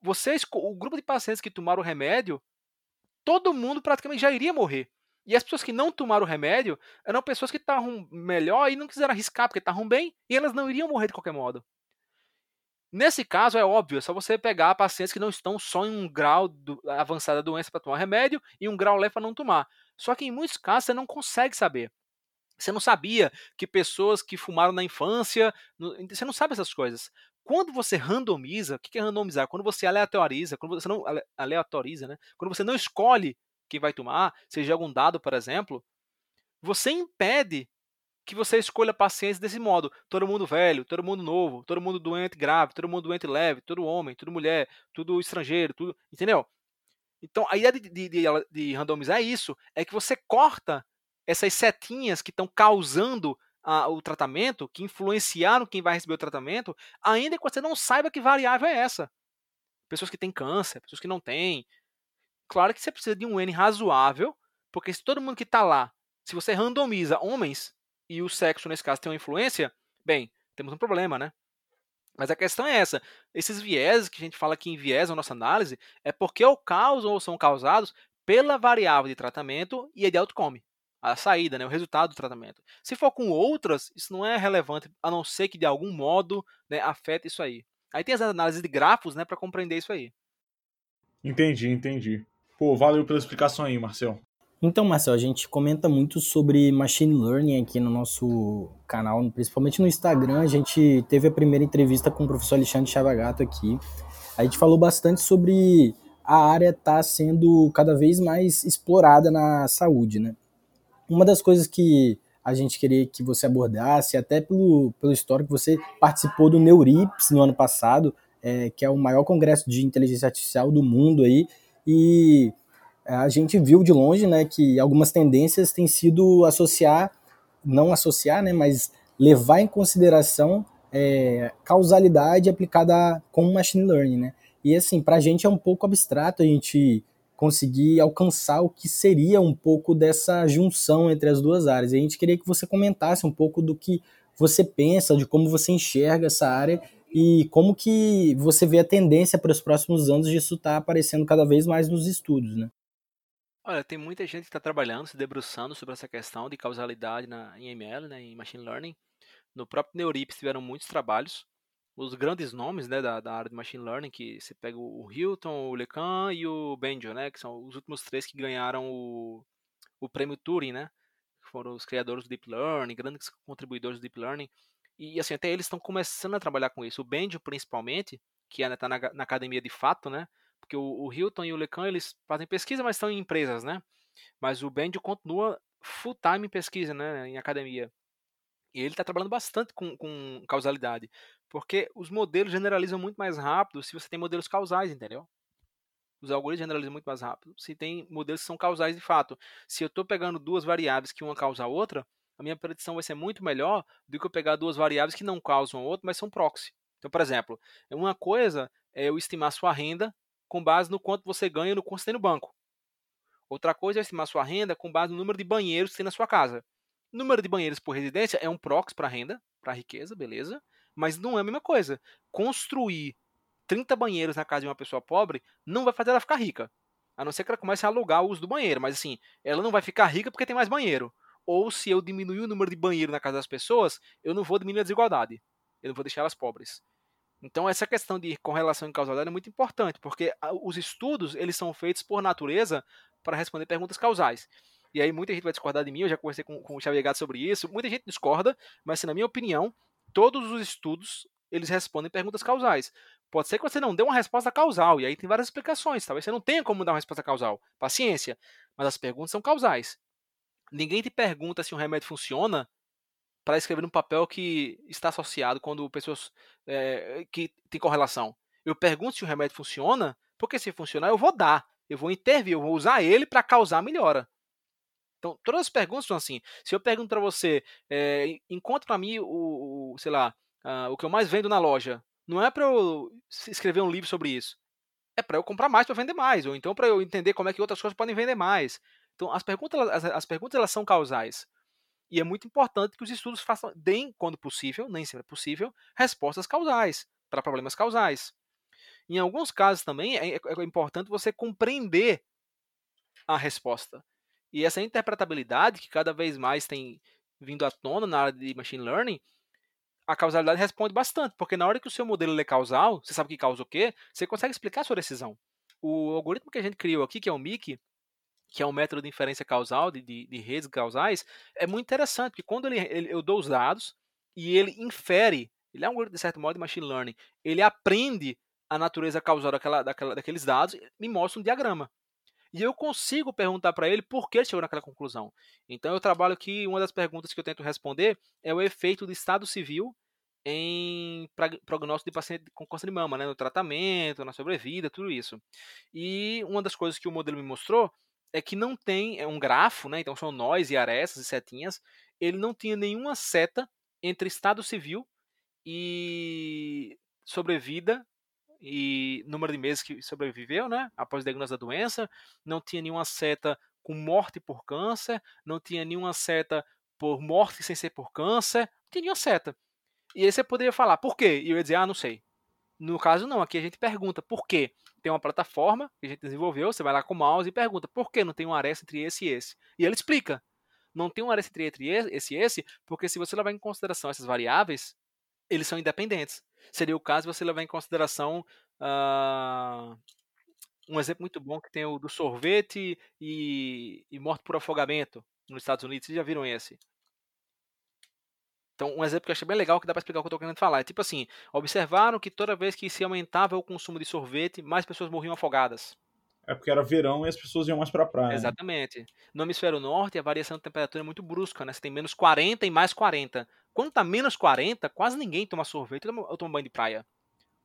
Vocês, o grupo de pacientes que tomaram o remédio, todo mundo praticamente já iria morrer. E as pessoas que não tomaram o remédio eram pessoas que estavam melhor e não quiseram arriscar porque estavam bem e elas não iriam morrer de qualquer modo. Nesse caso, é óbvio, é só você pegar pacientes que não estão só em um grau do, avançado da doença para tomar remédio e um grau leve para não tomar. Só que em muitos casos você não consegue saber. Você não sabia que pessoas que fumaram na infância. Você não sabe essas coisas. Quando você randomiza, o que é randomizar? Quando você aleatoriza, quando você não aleatoriza, né? Quando você não escolhe quem vai tomar, seja algum dado, por exemplo, você impede que você escolha pacientes desse modo. Todo mundo velho, todo mundo novo, todo mundo doente grave, todo mundo doente leve, todo homem, tudo mulher, tudo estrangeiro, tudo. Entendeu? Então a ideia de, de, de, de randomizar é isso: é que você corta essas setinhas que estão causando a, o tratamento, que influenciaram quem vai receber o tratamento, ainda que você não saiba que variável é essa. Pessoas que têm câncer, pessoas que não têm, Claro que você precisa de um N razoável, porque se todo mundo que está lá, se você randomiza homens e o sexo, nesse caso, tem uma influência, bem, temos um problema, né? Mas a questão é essa: esses vieses que a gente fala que enviesam a nossa análise é porque ou causam ou são causados pela variável de tratamento e a de outcome, a saída, né, o resultado do tratamento. Se for com outras, isso não é relevante, a não ser que de algum modo né, afete isso aí. Aí tem as análises de grafos né, para compreender isso aí. Entendi, entendi. Pô, valeu pela explicação aí, Marcel. Então, Marcel, a gente comenta muito sobre machine learning aqui no nosso canal, principalmente no Instagram. A gente teve a primeira entrevista com o professor Alexandre Chavagato aqui. A gente falou bastante sobre a área estar tá sendo cada vez mais explorada na saúde, né? Uma das coisas que a gente queria que você abordasse, até pelo, pelo histórico, você participou do Neurips no ano passado, é, que é o maior congresso de inteligência artificial do mundo aí, e é, a gente viu de longe né, que algumas tendências têm sido associar, não associar, né, mas levar em consideração é, causalidade aplicada com machine learning. Né? E assim, para a gente é um pouco abstrato a gente conseguir alcançar o que seria um pouco dessa junção entre as duas áreas. E a gente queria que você comentasse um pouco do que você pensa, de como você enxerga essa área e como que você vê a tendência para os próximos anos disso estar tá aparecendo cada vez mais nos estudos, né? Olha, tem muita gente que está trabalhando, se debruçando sobre essa questão de causalidade na, em ML, né, em Machine Learning. No próprio Neurips tiveram muitos trabalhos. os grandes nomes né, da, da, área de machine learning, que você pega o Hilton, o Lecan e o Benjo, né, que são os últimos três que ganharam o, o prêmio Turing, né, que foram os criadores do Deep Learning, grandes contribuidores do Deep Learning, e assim, até eles estão começando a trabalhar com isso. O Benjo, principalmente, que está na, na, academia de fato, né, porque o, o Hilton e o Lecan, eles fazem pesquisa, mas estão em empresas, né, mas o Benjo continua full time em pesquisa, né, em academia. E ele está trabalhando bastante com, com causalidade. Porque os modelos generalizam muito mais rápido se você tem modelos causais, entendeu? Os algoritmos generalizam muito mais rápido se tem modelos que são causais de fato. Se eu estou pegando duas variáveis que uma causa a outra, a minha predição vai ser muito melhor do que eu pegar duas variáveis que não causam a outra, mas são proxy. Então, por exemplo, uma coisa é eu estimar sua renda com base no quanto você ganha no quanto você tem no banco. Outra coisa é estimar sua renda com base no número de banheiros que tem na sua casa. Número de banheiros por residência é um proxy para renda, para riqueza, beleza? Mas não é a mesma coisa. Construir 30 banheiros na casa de uma pessoa pobre não vai fazer ela ficar rica. A não ser que ela comece a alugar o uso do banheiro. Mas assim, ela não vai ficar rica porque tem mais banheiro. Ou se eu diminuir o número de banheiro na casa das pessoas, eu não vou diminuir a desigualdade. Eu não vou deixar elas pobres. Então essa questão de correlação e causalidade é muito importante, porque os estudos eles são feitos por natureza para responder perguntas causais. E aí muita gente vai discordar de mim, eu já conversei com, com o Xavier Gato sobre isso, muita gente discorda, mas assim, na minha opinião, todos os estudos eles respondem perguntas causais. Pode ser que você não dê uma resposta causal, e aí tem várias explicações. Talvez você não tenha como dar uma resposta causal. Paciência. Mas as perguntas são causais. Ninguém te pergunta se um remédio funciona para escrever no papel que está associado quando pessoas é, que tem correlação. Eu pergunto se o remédio funciona, porque se funcionar eu vou dar, eu vou intervir, eu vou usar ele para causar melhora. Então, todas as perguntas são assim. Se eu pergunto para você, é, encontre para mim o, o, sei lá, o que eu mais vendo na loja, não é para eu escrever um livro sobre isso. É para eu comprar mais para vender mais, ou então para eu entender como é que outras coisas podem vender mais. Então, as perguntas, as, as perguntas elas são causais. E é muito importante que os estudos façam, deem, quando possível, nem sempre é possível, respostas causais para problemas causais. Em alguns casos também é, é importante você compreender a resposta. E essa interpretabilidade, que cada vez mais tem vindo à tona na área de machine learning, a causalidade responde bastante, porque na hora que o seu modelo é causal, você sabe que causa o quê, você consegue explicar a sua decisão. O algoritmo que a gente criou aqui, que é o MIC, que é um método de inferência causal, de, de, de redes causais, é muito interessante, porque quando ele, ele, eu dou os dados e ele infere, ele é um de certo modo de machine learning, ele aprende a natureza causal daquela, daquela, daqueles dados, me mostra um diagrama e eu consigo perguntar para ele por que ele chegou naquela conclusão. Então eu trabalho aqui, uma das perguntas que eu tento responder é o efeito do estado civil em prognóstico de paciente com câncer de mama, né, no tratamento, na sobrevida, tudo isso. E uma das coisas que o modelo me mostrou é que não tem é um grafo, né, então são nós e arestas e setinhas, ele não tinha nenhuma seta entre estado civil e sobrevida e número de meses que sobreviveu, né? Após o diagnóstico da doença, não tinha nenhuma seta com morte por câncer, não tinha nenhuma seta por morte sem ser por câncer, não tinha nenhuma seta. E aí você poderia falar, por quê? E eu ia dizer, ah, não sei. No caso, não. Aqui a gente pergunta por quê. Tem uma plataforma que a gente desenvolveu, você vai lá com o mouse e pergunta por que não tem uma aresta entre esse e esse. E ele explica. Não tem uma aresta entre esse e esse, porque se você levar em consideração essas variáveis, eles são independentes. Seria o caso você levar em consideração uh, um exemplo muito bom que tem o do sorvete e, e morte por afogamento nos Estados Unidos. Vocês já viram esse? Então, um exemplo que eu achei bem legal que dá para explicar o que eu estou querendo falar. É tipo assim: observaram que toda vez que se aumentava o consumo de sorvete, mais pessoas morriam afogadas. É porque era verão e as pessoas iam mais para a praia. Né? Exatamente. No hemisfério norte, a variação de temperatura é muito brusca, né? Você tem menos 40 e mais 40. Quando tá menos 40, quase ninguém toma sorvete ou toma banho de praia.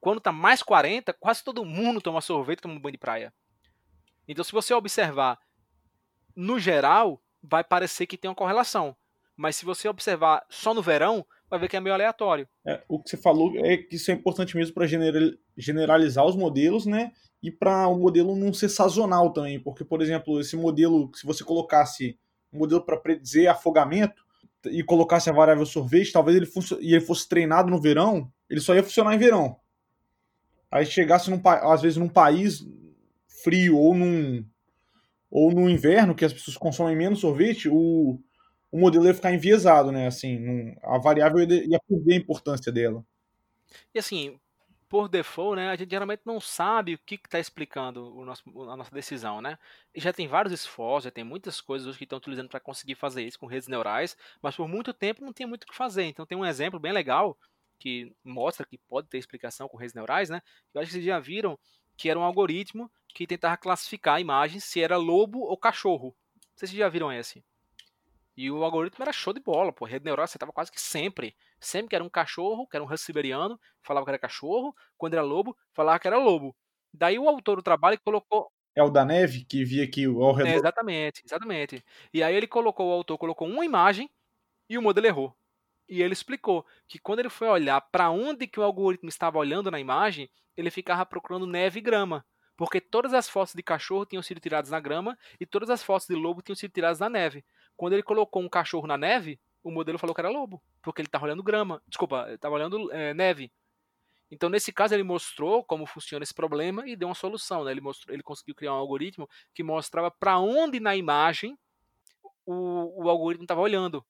Quando tá mais 40, quase todo mundo toma sorvete e toma banho de praia. Então, se você observar no geral, vai parecer que tem uma correlação. Mas se você observar só no verão, vai ver que é meio aleatório. É, o que você falou é que isso é importante mesmo para generalizar os modelos, né? E para o modelo não ser sazonal também. Porque, por exemplo, esse modelo, se você colocasse um modelo para predizer afogamento, e colocasse a variável sorvete, talvez ele fosse, e ele fosse treinado no verão, ele só ia funcionar em verão. Aí chegasse num, às vezes num país frio ou num ou no inverno que as pessoas consomem menos sorvete, o, o modelo ia ficar enviesado, né? Assim, a variável ia perder a importância dela. E assim, por default, né, a gente geralmente não sabe o que está explicando o nosso, a nossa decisão, né? E já tem vários esforços, já tem muitas coisas hoje que estão utilizando para conseguir fazer isso com redes neurais, mas por muito tempo não tem muito o que fazer. Então tem um exemplo bem legal que mostra que pode ter explicação com redes neurais, né? Eu acho que vocês já viram que era um algoritmo que tentava classificar a imagem se era lobo ou cachorro. Vocês já viram esse. E o algoritmo era show de bola, pô. A rede neural acertava quase que sempre. Sempre que era um cachorro, que era um husky siberiano, falava que era cachorro. Quando era lobo, falava que era lobo. Daí o autor do trabalho colocou. É o da neve que via aqui ao redor. É, exatamente, exatamente. E aí ele colocou, o autor colocou uma imagem e o modelo errou. E ele explicou que quando ele foi olhar para onde que o algoritmo estava olhando na imagem, ele ficava procurando neve e grama. Porque todas as fotos de cachorro tinham sido tiradas na grama e todas as fotos de lobo tinham sido tiradas na neve. Quando ele colocou um cachorro na neve, o modelo falou que era lobo, porque ele estava olhando grama. Desculpa, estava olhando é, neve. Então, nesse caso, ele mostrou como funciona esse problema e deu uma solução. Né? Ele, mostrou, ele conseguiu criar um algoritmo que mostrava para onde na imagem o, o algoritmo estava olhando.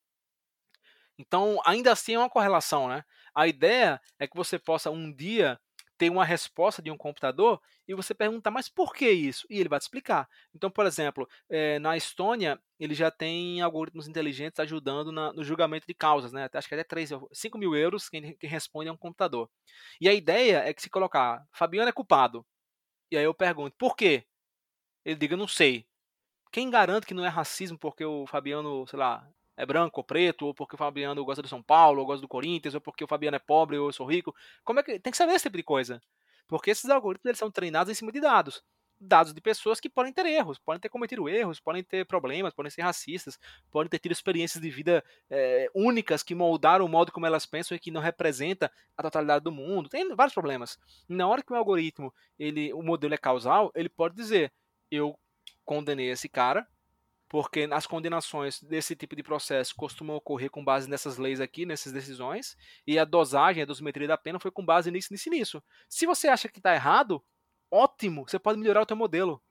Então, ainda assim é uma correlação, né? A ideia é que você possa um dia ter uma resposta de um computador e você perguntar, mas por que isso? E ele vai te explicar. Então, por exemplo, é, na Estônia, ele já tem algoritmos inteligentes ajudando na, no julgamento de causas, né? Acho que até 3, 5 mil euros quem, quem responde é um computador. E a ideia é que se colocar, Fabiano é culpado. E aí eu pergunto, por quê? Ele diga, não sei. Quem garante que não é racismo porque o Fabiano, sei lá, é branco ou preto, ou porque o Fabiano gosta do São Paulo, ou gosta do Corinthians, ou porque o Fabiano é pobre ou eu sou rico. Como é que tem que saber esse tipo de coisa? Porque esses algoritmos eles são treinados em cima de dados. Dados de pessoas que podem ter erros, podem ter cometido erros, podem ter problemas, podem ser racistas, podem ter tido experiências de vida é, únicas que moldaram o modo como elas pensam e que não representa a totalidade do mundo. Tem vários problemas. Na hora que o algoritmo, ele, o modelo é causal, ele pode dizer: eu condenei esse cara, porque as condenações desse tipo de processo costumam ocorrer com base nessas leis aqui, nessas decisões, e a dosagem, a dosimetria da pena foi com base nisso, nisso e nisso. Se você acha que está errado, ótimo, você pode melhorar o teu modelo.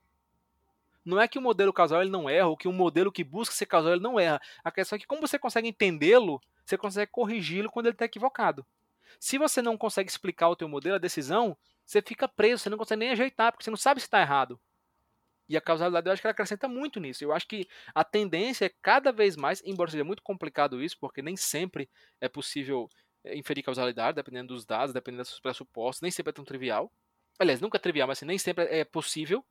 Não é que o modelo causal ele não erra, ou que o modelo que busca ser causal ele não erra. A questão é que como você consegue entendê-lo, você consegue corrigi-lo quando ele está equivocado. Se você não consegue explicar o teu modelo, a decisão, você fica preso, você não consegue nem ajeitar, porque você não sabe se está errado. E a causalidade eu acho que ela acrescenta muito nisso. Eu acho que a tendência é cada vez mais, embora seja muito complicado isso, porque nem sempre é possível eh, inferir causalidade, dependendo dos dados, dependendo dos pressupostos, nem sempre é tão trivial. Aliás, nunca é trivial, mas assim, nem sempre é possível.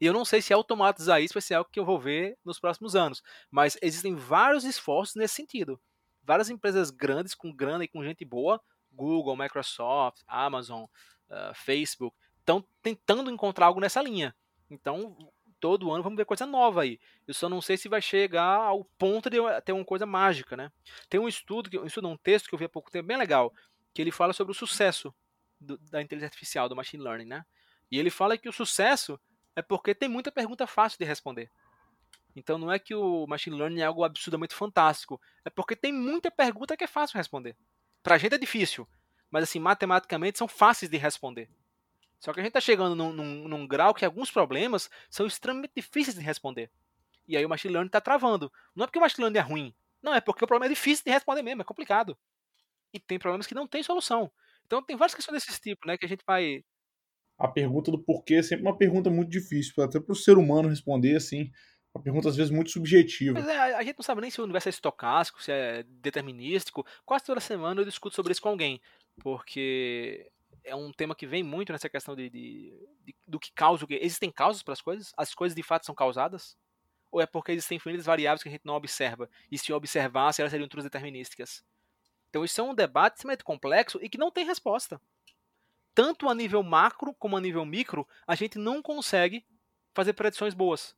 E eu não sei se automatizar isso vai ser algo que eu vou ver nos próximos anos. Mas existem vários esforços nesse sentido. Várias empresas grandes, com grana e com gente boa, Google, Microsoft, Amazon, uh, Facebook, estão tentando encontrar algo nessa linha. Então, todo ano vamos ver coisa nova aí. Eu só não sei se vai chegar ao ponto de ter uma coisa mágica, né? Tem um estudo, um estudo, um texto que eu vi há pouco tempo bem legal, que ele fala sobre o sucesso do, da inteligência artificial, do machine learning, né? E ele fala que o sucesso é porque tem muita pergunta fácil de responder. Então não é que o machine learning é algo absurdamente fantástico, é porque tem muita pergunta que é fácil responder. Pra gente é difícil, mas assim, matematicamente são fáceis de responder. Só que a gente está chegando num, num, num, grau que alguns problemas são extremamente difíceis de responder. E aí o machine learning está travando. Não é porque o machine learning é ruim. Não, é porque o problema é difícil de responder mesmo, é complicado. E tem problemas que não tem solução. Então tem várias questões desse tipo, né, que a gente vai... A pergunta do porquê é sempre uma pergunta muito difícil, até para o ser humano responder, assim, uma pergunta às vezes muito subjetiva. Mas é, a gente não sabe nem se o universo é estocástico, se é determinístico. Quase toda semana eu discuto sobre isso com alguém, porque é um tema que vem muito nessa questão de, de, de do que causa o que. Existem causas para as coisas? As coisas de fato são causadas? Ou é porque existem infinitas variáveis que a gente não observa? E se observasse, elas seriam todas determinísticas? Então isso é um debate extremamente complexo e que não tem resposta. Tanto a nível macro como a nível micro, a gente não consegue fazer predições boas.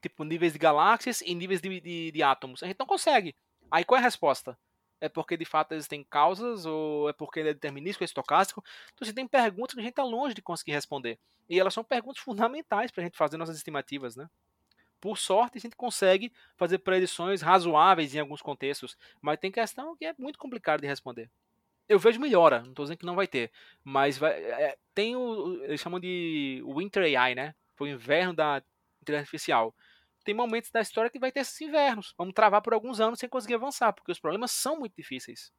Tipo, níveis de galáxias e níveis de, de, de átomos. A gente não consegue. Aí qual é a resposta? É porque de fato existem causas ou é porque ele é determinístico, é estocástico. Então, você tem perguntas que a gente está longe de conseguir responder. E elas são perguntas fundamentais para a gente fazer nossas estimativas, né? Por sorte, a gente consegue fazer predições razoáveis em alguns contextos, mas tem questão que é muito complicado de responder. Eu vejo melhora, não estou dizendo que não vai ter, mas vai, é, tem o, eles chamam de Winter AI, né? Foi o inverno da inteligência artificial tem momentos da história que vai ter esses invernos. Vamos travar por alguns anos sem conseguir avançar, porque os problemas são muito difíceis.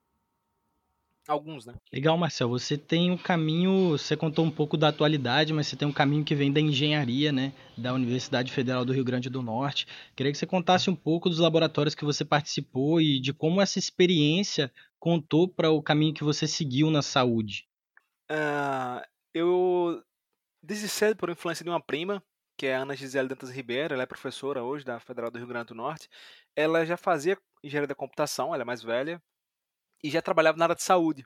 Alguns, né? Legal, Marcel. Você tem um caminho, você contou um pouco da atualidade, mas você tem um caminho que vem da engenharia, né? Da Universidade Federal do Rio Grande do Norte. Queria que você contasse um pouco dos laboratórios que você participou e de como essa experiência contou para o caminho que você seguiu na saúde. Uh, eu, cedo, por influência de uma prima, que é a Ana Gisele Dantas Ribeiro, ela é professora hoje da Federal do Rio Grande do Norte, ela já fazia engenharia da computação, ela é mais velha, e já trabalhava na área de saúde,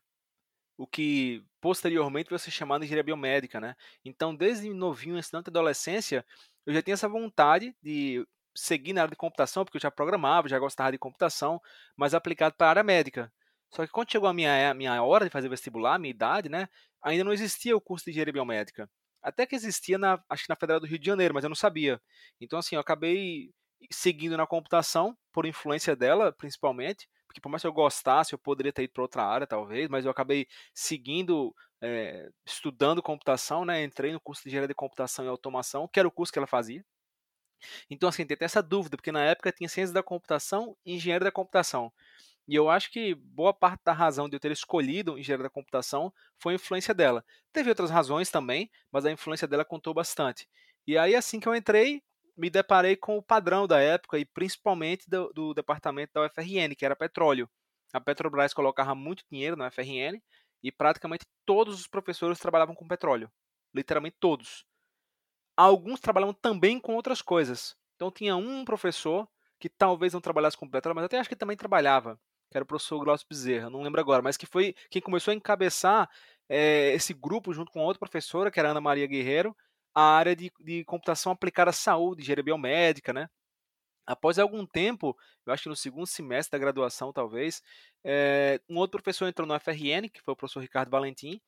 o que posteriormente vai ser chamado de engenharia biomédica, né? Então, desde novinho, estudante de adolescência, eu já tinha essa vontade de seguir na área de computação, porque eu já programava, já gostava de computação, mas aplicado para a área médica. Só que quando chegou a minha, a minha hora de fazer vestibular, a minha idade, né, ainda não existia o curso de engenharia biomédica. Até que existia, na, acho que na Federal do Rio de Janeiro, mas eu não sabia. Então, assim, eu acabei seguindo na computação, por influência dela, principalmente, porque por mais que eu gostasse, eu poderia ter ido para outra área, talvez, mas eu acabei seguindo, é, estudando computação, né? Entrei no curso de engenharia de computação e automação, que era o curso que ela fazia. Então, assim, tem até essa dúvida, porque na época tinha ciência da computação e engenharia da computação. E eu acho que boa parte da razão de eu ter escolhido engenharia da computação foi a influência dela. Teve outras razões também, mas a influência dela contou bastante. E aí, assim que eu entrei, me deparei com o padrão da época e principalmente do, do departamento da UFRN, que era petróleo. A Petrobras colocava muito dinheiro na UFRN e praticamente todos os professores trabalhavam com petróleo. Literalmente todos. Alguns trabalhavam também com outras coisas. Então tinha um professor que talvez não trabalhasse com petróleo, mas até acho que também trabalhava, que era o professor Glaucio Bezerra, não lembro agora, mas que foi quem começou a encabeçar é, esse grupo junto com outra professora, que era Ana Maria Guerreiro, a área de, de computação aplicada à saúde, engenharia biomédica, né? Após algum tempo, eu acho que no segundo semestre da graduação, talvez, é, um outro professor entrou no FRN, que foi o professor Ricardo Valentim,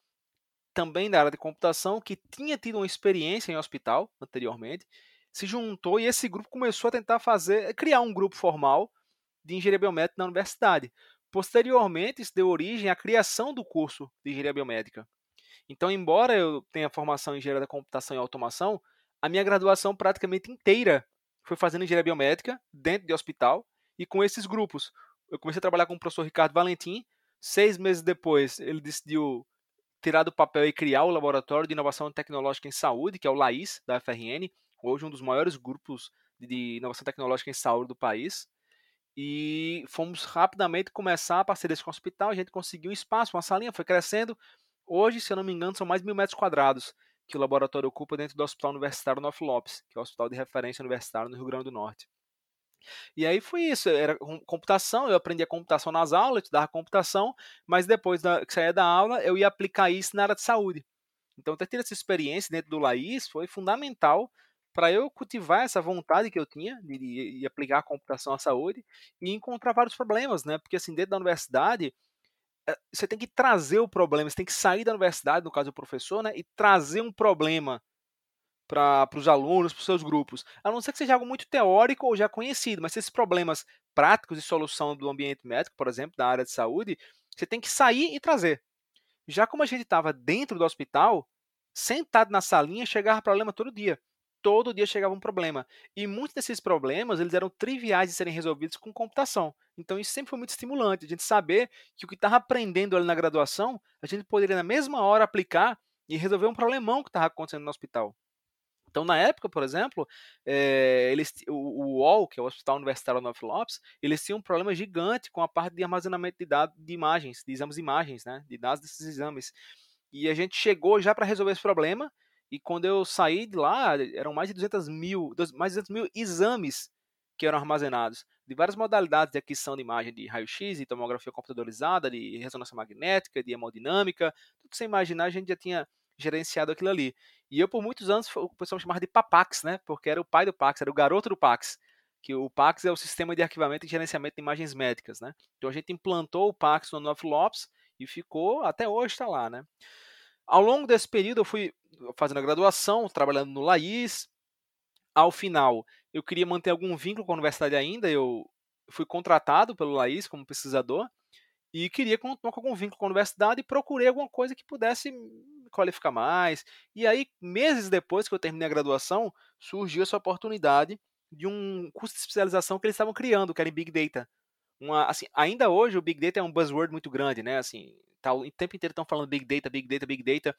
também da área de computação, que tinha tido uma experiência em hospital anteriormente, se juntou e esse grupo começou a tentar fazer, criar um grupo formal de engenharia biomédica na universidade. Posteriormente, isso deu origem à criação do curso de engenharia biomédica. Então, embora eu tenha formação em engenharia da computação e automação, a minha graduação praticamente inteira foi fazendo engenharia biomédica dentro de hospital e com esses grupos. Eu comecei a trabalhar com o professor Ricardo Valentim. Seis meses depois, ele decidiu tirar do papel e criar o Laboratório de Inovação Tecnológica em Saúde, que é o LAIS, da FRN, hoje um dos maiores grupos de inovação tecnológica em saúde do país. E fomos rapidamente começar a parceria com o hospital, a gente conseguiu um espaço, uma salinha, foi crescendo, Hoje, se eu não me engano, são mais mil metros quadrados que o laboratório ocupa dentro do Hospital Universitário North Lopes, que é o hospital de referência universitário no Rio Grande do Norte. E aí foi isso, era computação, eu aprendi a computação nas aulas, estudava computação, mas depois da, que saía da aula, eu ia aplicar isso na área de saúde. Então, ter tido essa experiência dentro do LAIS foi fundamental para eu cultivar essa vontade que eu tinha de, de, de, aplicar a computação à saúde e encontrar vários problemas, né? Porque assim, dentro da universidade, eh, você tem que trazer o problema, você tem que sair da universidade, no caso do professor, né, e trazer um problema para os alunos, para os seus grupos. A não ser que seja algo muito teórico ou já conhecido, mas esses problemas práticos de solução do ambiente médico, por exemplo, da área de saúde, você tem que sair e trazer. Já como a gente estava dentro do hospital, sentado na salinha, chegava problema todo dia todo dia chegava um problema. E muitos desses problemas, eles eram triviais de serem resolvidos com computação. Então isso sempre foi muito estimulante, a gente saber que o que estava aprendendo ali na graduação, a gente poderia na mesma hora aplicar e resolver um problemão que estava acontecendo no hospital. Então, na época, por exemplo, é, eles, o, o UOL, que é o Hospital Universitário North Lopes, eles tinham um problema gigante com a parte de armazenamento de dados de imagens, de exames de imagens, né, de dados desses exames. E a gente chegou já para resolver esse problema, e quando eu saí de lá, eram mais de 200 mil, mais de 200 mil exames que eram armazenados, de várias modalidades de aquisição de imagem de raio-x, de tomografia computadorizada, de ressonância magnética, de hemodinâmica, tudo você imaginar, a gente já tinha gerenciado aquilo ali. E eu, por muitos anos, o pessoal me chamava de Papax, né? Porque era o pai do Pax, era o garoto do Pax. Que o Pax é o sistema de arquivamento e gerenciamento de imagens médicas, né? Então a gente implantou o Pax no North Lopes e ficou, até hoje está lá, né? Ao longo desse período, eu fui fazendo a graduação, trabalhando no Laís. Ao final, eu queria manter algum vínculo com a universidade ainda. Eu fui contratado pelo Laís como pesquisador e queria continuar com algum vínculo com a universidade e procurei alguma coisa que pudesse me qualificar mais. E aí, meses depois que eu terminei a graduação, surgiu essa oportunidade de um curso de especialização que eles estavam criando, que era em Big Data. Uma, assim, ainda hoje o Big Data é um buzzword muito grande, né? Assim, tal, o tempo inteiro estão falando Big Data, Big Data, Big Data.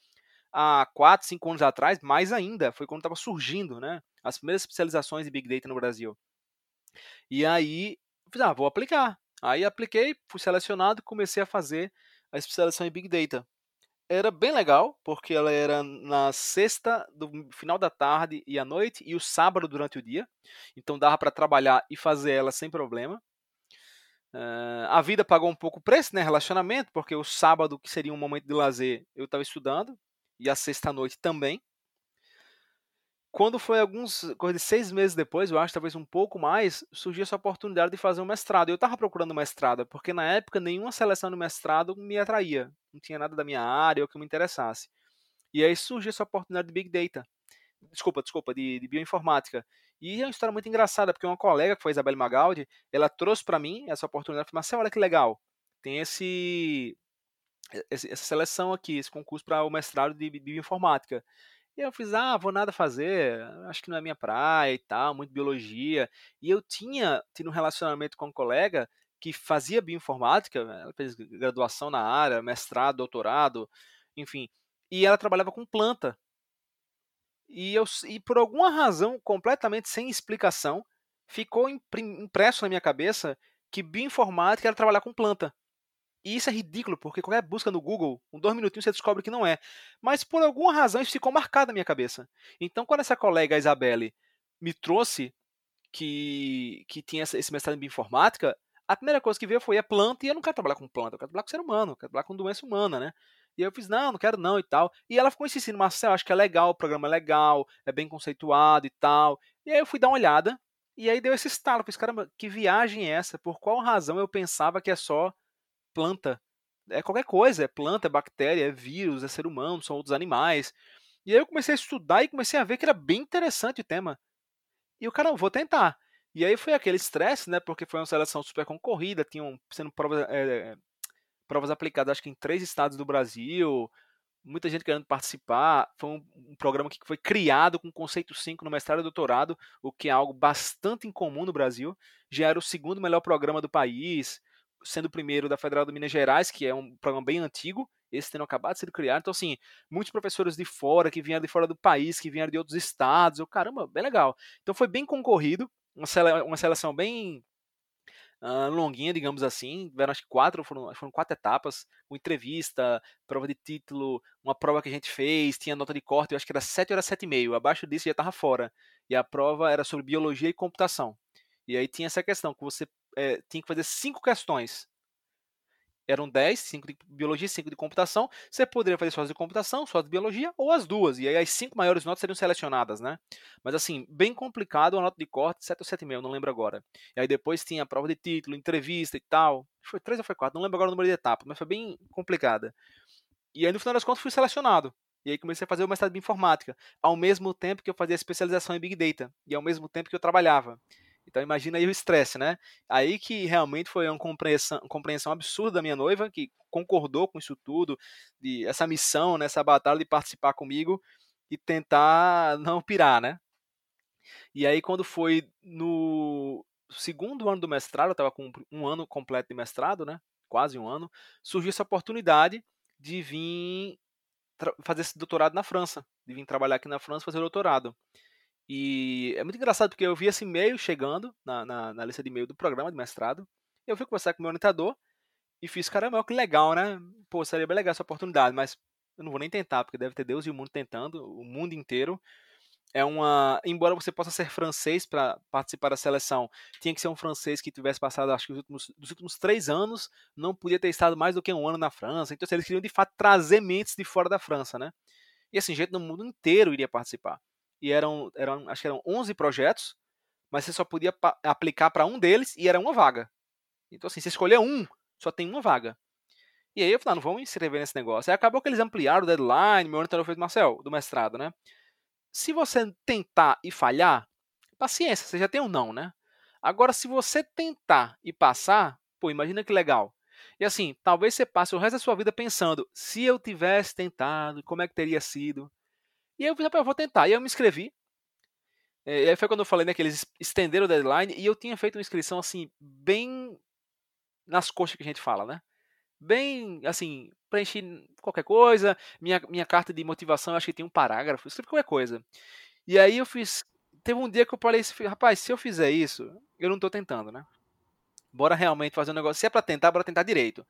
Há 4, 5 anos atrás, mais ainda, foi quando estava surgindo, né? As primeiras especializações em Big Data no Brasil. E aí, fiz, ah, vou aplicar. Aí apliquei, fui selecionado comecei a fazer a especialização em Big Data. Era bem legal, porque ela era na sexta, do final da tarde e à noite, e o sábado durante o dia. Então dava para trabalhar e fazer ela sem problema. Uh, a vida pagou um pouco o preço, né? Relacionamento, porque o sábado, que seria um momento de lazer, eu estava estudando, e a sexta-noite também. Quando foi alguns, coisa de seis meses depois, eu acho, talvez um pouco mais, surgiu essa oportunidade de fazer um mestrado. Eu estava procurando mestrado, porque na época nenhuma seleção do mestrado me atraía. Não tinha nada da minha área ou que me interessasse. E aí surgiu essa oportunidade de Big Data. Desculpa, desculpa, de, de bioinformática. E é uma história muito engraçada, porque uma colega, que foi a Isabelle Magaldi, ela trouxe para mim essa oportunidade. Falei, Marcelo, olha que legal. Tem esse, essa seleção aqui, esse concurso para o mestrado de bioinformática. E eu fiz, ah, vou nada fazer, acho que não é minha praia e tal, muito biologia. E eu tinha tido um relacionamento com um colega que fazia bioinformática, ela fez graduação na área, mestrado, doutorado, enfim. E ela trabalhava com planta. E, eu, e por alguma razão, completamente sem explicação, ficou impresso na minha cabeça que bioinformática era trabalhar com planta. E isso é ridículo, porque qualquer busca no Google, com dois minutinhos você descobre que não é. Mas por alguma razão isso ficou marcado na minha cabeça. Então, quando essa colega, a Isabelle, me trouxe que, que tinha esse mestrado em bioinformática, a primeira coisa que veio foi a planta, e eu não quero trabalhar com planta, eu quero trabalhar com ser humano, eu quero trabalhar com doença humana, né? E eu fiz, não, não quero não e tal. E ela ficou insistindo, Marcel, acho que é legal, o programa é legal, é bem conceituado e tal. E aí eu fui dar uma olhada, e aí deu esse estalo. Fiz, caramba, que viagem é essa? Por qual razão eu pensava que é só planta. É qualquer coisa, é planta, é bactéria, é vírus, é ser humano, são outros animais. E aí eu comecei a estudar e comecei a ver que era bem interessante o tema. E o cara, vou tentar. E aí foi aquele estresse, né? Porque foi uma seleção super concorrida, tinham sendo provas, é, provas aplicadas, acho que em três estados do Brasil, muita gente querendo participar. Foi um, um, programa que foi criado com conceito 5 no mestrado e doutorado, o que é algo bastante incomum no Brasil. Já era o segundo melhor programa do país sendo o primeiro da Federal de Minas Gerais, que é um programa bem antigo, esse tendo acabado de ser criado. Então, assim, muitos professores de fora, que vieram de fora do país, que vieram de outros estados. Eu, caramba, bem legal. Então foi bem concorrido, uma, sele uma seleção bem longuinha, digamos assim. Tiveram acho que quatro, foram, foram quatro etapas, com entrevista, prova de título, uma prova que a gente fez, tinha nota de corte, eu acho que era 7 ou era 7,5. Abaixo disso já estava fora. E a prova era sobre biologia e computação. E aí tinha essa questão, que você é, tinha que fazer cinco questões. Eram 10, 5 de biologia e 5 de computação. Você poderia fazer só as de computação, só as de biologia, ou as duas. E aí as cinco maiores notas seriam selecionadas, né? Mas assim, bem complicado, a nota de corte, 7 ou 7,5, não lembro agora. E aí depois tinha a prova de título, entrevista e tal. Foi 3 ou foi 4, não lembro agora o número de etapas, mas foi bem complicada. E aí no final das contas fui selecionado. E aí comecei a fazer o mestrado de informática, ao mesmo tempo que eu fazia especialização em Big Data, e ao mesmo tempo que eu trabalhava. Então imagina aí o estresse, né? Aí que realmente foi uma compreensão, compreensão absurda da minha noiva, que concordou com isso tudo, de essa missão, né, batalha de participar comigo e tentar não pirar, né? E aí quando foi no segundo ano do mestrado, eu estava com um ano completo de mestrado, né? Quase um ano, surgiu essa oportunidade de vir fazer esse doutorado na França, de vir trabalhar aqui na França fazer doutorado. E é muito engraçado porque eu vi esse e-mail chegando na, na, na lista de e-mail do programa de mestrado. Eu fui conversar com o meu orientador e fiz, caramba, que legal, né? Pô, seria bem legal essa oportunidade, mas eu não vou nem tentar, porque deve ter Deus e o mundo tentando, o mundo inteiro. É uma. Embora você possa ser francês para participar da seleção, tinha que ser um francês que tivesse passado, acho que os últimos, dos últimos três anos, não podia ter estado mais do que um ano na França. Então, assim, eles queriam de fato trazer mentes de fora da França, né? E assim, gente no mundo inteiro iria participar e eram, eram acho que eram 11 projetos, mas você só podia aplicar para um deles e era uma vaga. Então, assim, você escolher um, só tem uma vaga. E aí eu falei, ah, não vamos inscrever nesse negócio. Aí acabou que eles ampliaram o deadline, meu orientador fez Marcel, do mestrado, né? Se você tentar e falhar, paciência, você já tem um não, né? Agora, se você tentar e passar, pô, imagina que legal. E assim, talvez você passe o resto da sua vida pensando, se eu tivesse tentado, como é que teria sido? E aí eu falei, vou tentar. E eu me inscrevi. É, e aí foi quando eu falei né, que eles estenderam o deadline e eu tinha feito uma inscrição assim, bem nas coxas que a gente fala, né? bem, assim, preenchi qualquer coisa. Minha, minha carta de motivação, eu acho que tem um parágrafo, escrevi qualquer coisa. E aí eu fiz. Teve um dia que eu falei rapaz, se eu fizer isso, eu não tô tentando, né? Bora realmente fazer um negócio. Se é pra tentar, bora tentar direito.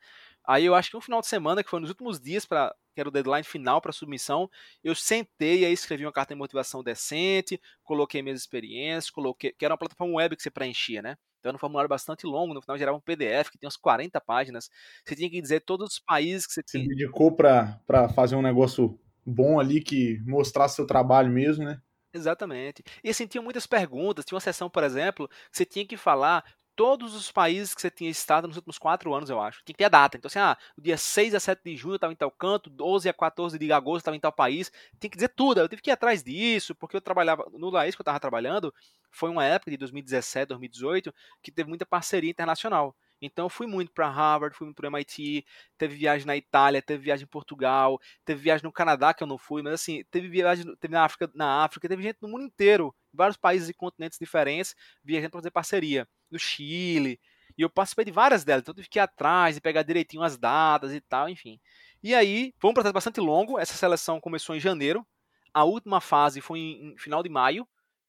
Aí eu acho que no final de semana, que foi nos últimos dias, para que era o deadline final para submissão, eu sentei e aí escrevi uma carta de motivação decente, coloquei minhas experiências, coloquei, que era uma plataforma web que você preenchia, né? Então era um formulário bastante longo, no final gerava um PDF que tem umas 40 páginas. Você tinha que dizer todos os países que você tinha. Você dedicou para fazer um negócio bom ali que mostrasse seu trabalho mesmo, né? Exatamente. E assim, tinha muitas perguntas. Tinha uma sessão, por exemplo, que você tinha que falar todos os países que você tinha estado nos últimos quatro anos, eu acho. Tinha que ter a data. Então, assim, ah, o dia 6 a 7 de junho eu estava em tal canto, 12 a 14 de agosto eu estava em tal país. Tinha que dizer tudo. Eu tive que ir atrás disso, porque eu trabalhava. No Laís que eu estava trabalhando, foi uma época de 2017, 2018, que teve muita parceria internacional. Então fui muito para Harvard, fui muito para MIT, teve viagem na Itália, teve viagem em Portugal, teve viagem no Canadá que eu não fui, mas assim, teve viagem teve na África, na África, teve gente no mundo inteiro, em vários países e continentes diferentes, viajando para fazer parceria no Chile. E eu participei de várias delas, então tive que ir atrás e pegar direitinho as datas e tal, enfim. E aí, foi um processo bastante longo. Essa seleção começou em janeiro. A última fase foi em, final de maio.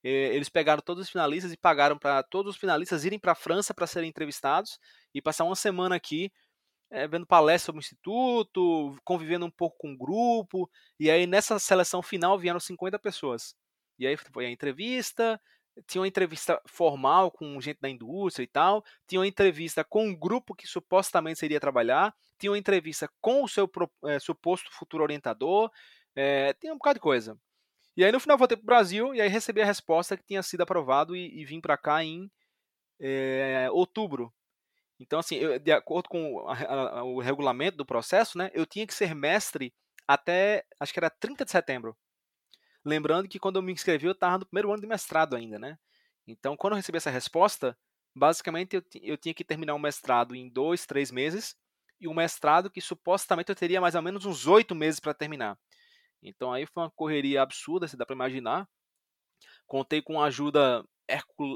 Eles pegaram todos os finalistas e pagaram para todos os finalistas irem para a França para serem entrevistados e passar uma semana aqui é, vendo palestras sobre o instituto, convivendo um pouco com o grupo. E aí nessa seleção final vieram 50 pessoas. E aí foi a entrevista, tinha uma entrevista formal com gente da indústria e tal, tinha uma entrevista com um grupo que supostamente seria trabalhar, tinha uma entrevista com o seu é, suposto futuro orientador, é, tinha um bocado de coisa. E aí no final voltei para o Brasil e aí recebi a resposta que tinha sido aprovado e, e vim para cá em é, outubro. Então, assim, eu, de acordo com a, a, o regulamento do processo, né, eu tinha que ser mestre até, acho que era 30 de setembro. Lembrando que quando eu me inscrevi, eu estava no primeiro ano de mestrado ainda, né? Então, quando eu recebi essa resposta, basicamente eu, eu tinha que terminar o mestrado em dois, três meses, e um mestrado que supostamente eu teria mais ou menos uns oito meses para terminar. Então aí foi uma correria absurda, se dá para imaginar. Contei com a ajuda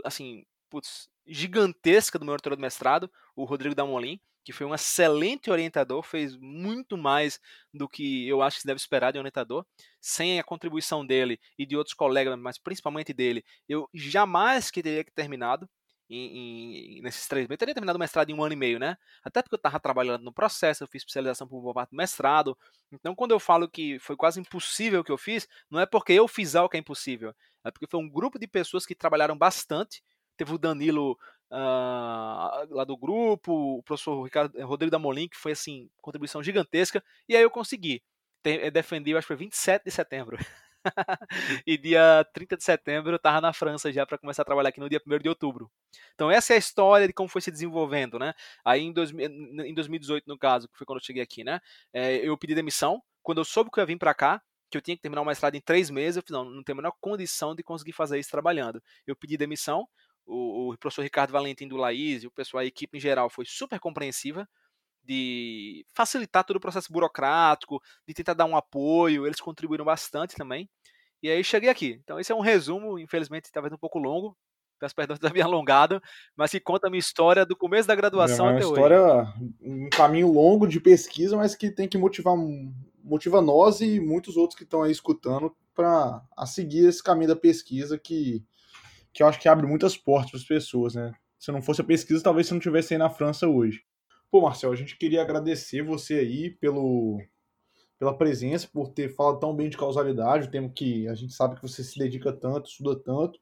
assim, putz, gigantesca do meu orientador de mestrado, o Rodrigo Damolim, que foi um excelente orientador, fez muito mais do que eu acho que se deve esperar de um orientador. Sem a contribuição dele e de outros colegas, mas principalmente dele, eu jamais que teria terminado em, em, nesses três meses. Eu teria terminado o mestrado em um ano e meio, né? Até porque eu estava trabalhando no processo, eu fiz especialização por uma parte do mestrado. Então, quando eu falo que foi quase impossível o que eu fiz, não é porque eu fiz algo que é impossível. É porque foi um grupo de pessoas que trabalharam bastante. Teve o Danilo uh, lá do grupo, o professor Ricardo, eh, Rodrigo Damolim, que foi assim, contribuição gigantesca, e aí eu consegui. Eh, defendi, acho que foi 27 de setembro. e dia 30 de setembro eu estava na França já para começar a trabalhar aqui no dia 1 de outubro. Então essa é a história de como foi se desenvolvendo, né? Aí em, dois, em 2018, no caso, que foi quando eu cheguei aqui, né? É, eu pedi demissão. Quando eu soube que eu ia vir para cá, que eu tinha que terminar o mestrado em três meses, eu falei, não, não tenho a menor condição de conseguir fazer isso trabalhando. Eu pedi demissão, o, o professor Ricardo Valentim do Laís e o pessoal, a equipe em geral foi super compreensiva de facilitar todo o processo burocrático, de tentar dar um apoio, eles contribuíram bastante também. E aí cheguei aqui. Então esse é um resumo, infelizmente talvez um pouco longo, peço perdão de ter alongado, mas que conta a minha história do começo da graduação é uma até história, hoje. um caminho longo de pesquisa, mas que tem que motivar motiva nós e muitos outros que estão aí escutando para a seguir esse caminho da pesquisa que que eu acho que abre muitas portas para as pessoas, né? Se não fosse a pesquisa, talvez você não tivesse aí na França hoje. Pô, Marcel, a gente queria agradecer você aí pelo, pela presença, por ter falado tão bem de causalidade, o tema que a gente sabe que você se dedica tanto, estuda tanto,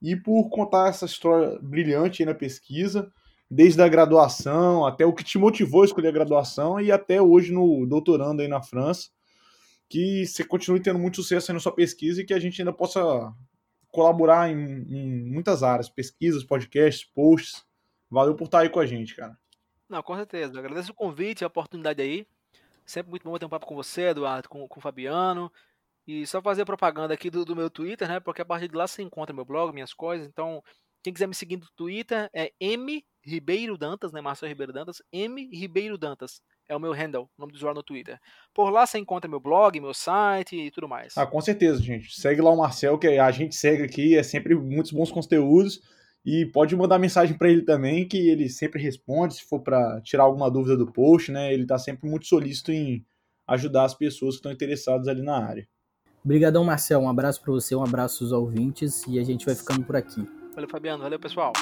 e por contar essa história brilhante aí na pesquisa, desde a graduação até o que te motivou a escolher a graduação e até hoje no doutorando aí na França. Que você continue tendo muito sucesso aí na sua pesquisa e que a gente ainda possa colaborar em, em muitas áreas, pesquisas, podcasts, posts. Valeu por estar aí com a gente, cara. Não, com certeza. agradeço o convite, a oportunidade aí. Sempre muito bom ter um papo com você, Eduardo, com, com o Fabiano. E só fazer propaganda aqui do, do, meu Twitter, né? Porque a partir de lá você encontra meu blog, minhas coisas. Então, quem quiser me seguir no Twitter é M Ribeiro Dantas, né? Marcelo Ribeiro Dantas. M Ribeiro Dantas é o meu handle, o nome do usuário no Twitter. Por lá você encontra meu blog, meu site e tudo mais. Ah, com certeza, gente. Segue lá o Marcel, que a gente segue aqui, é sempre muitos bons conteúdos. E pode mandar mensagem para ele também, que ele sempre responde se for para tirar alguma dúvida do post, né? Ele está sempre muito solícito em ajudar as pessoas que estão interessadas ali na área. Obrigadão, Marcel. Um abraço para você, um abraço aos ouvintes e a gente vai ficando por aqui. Valeu, Fabiano. Valeu, pessoal.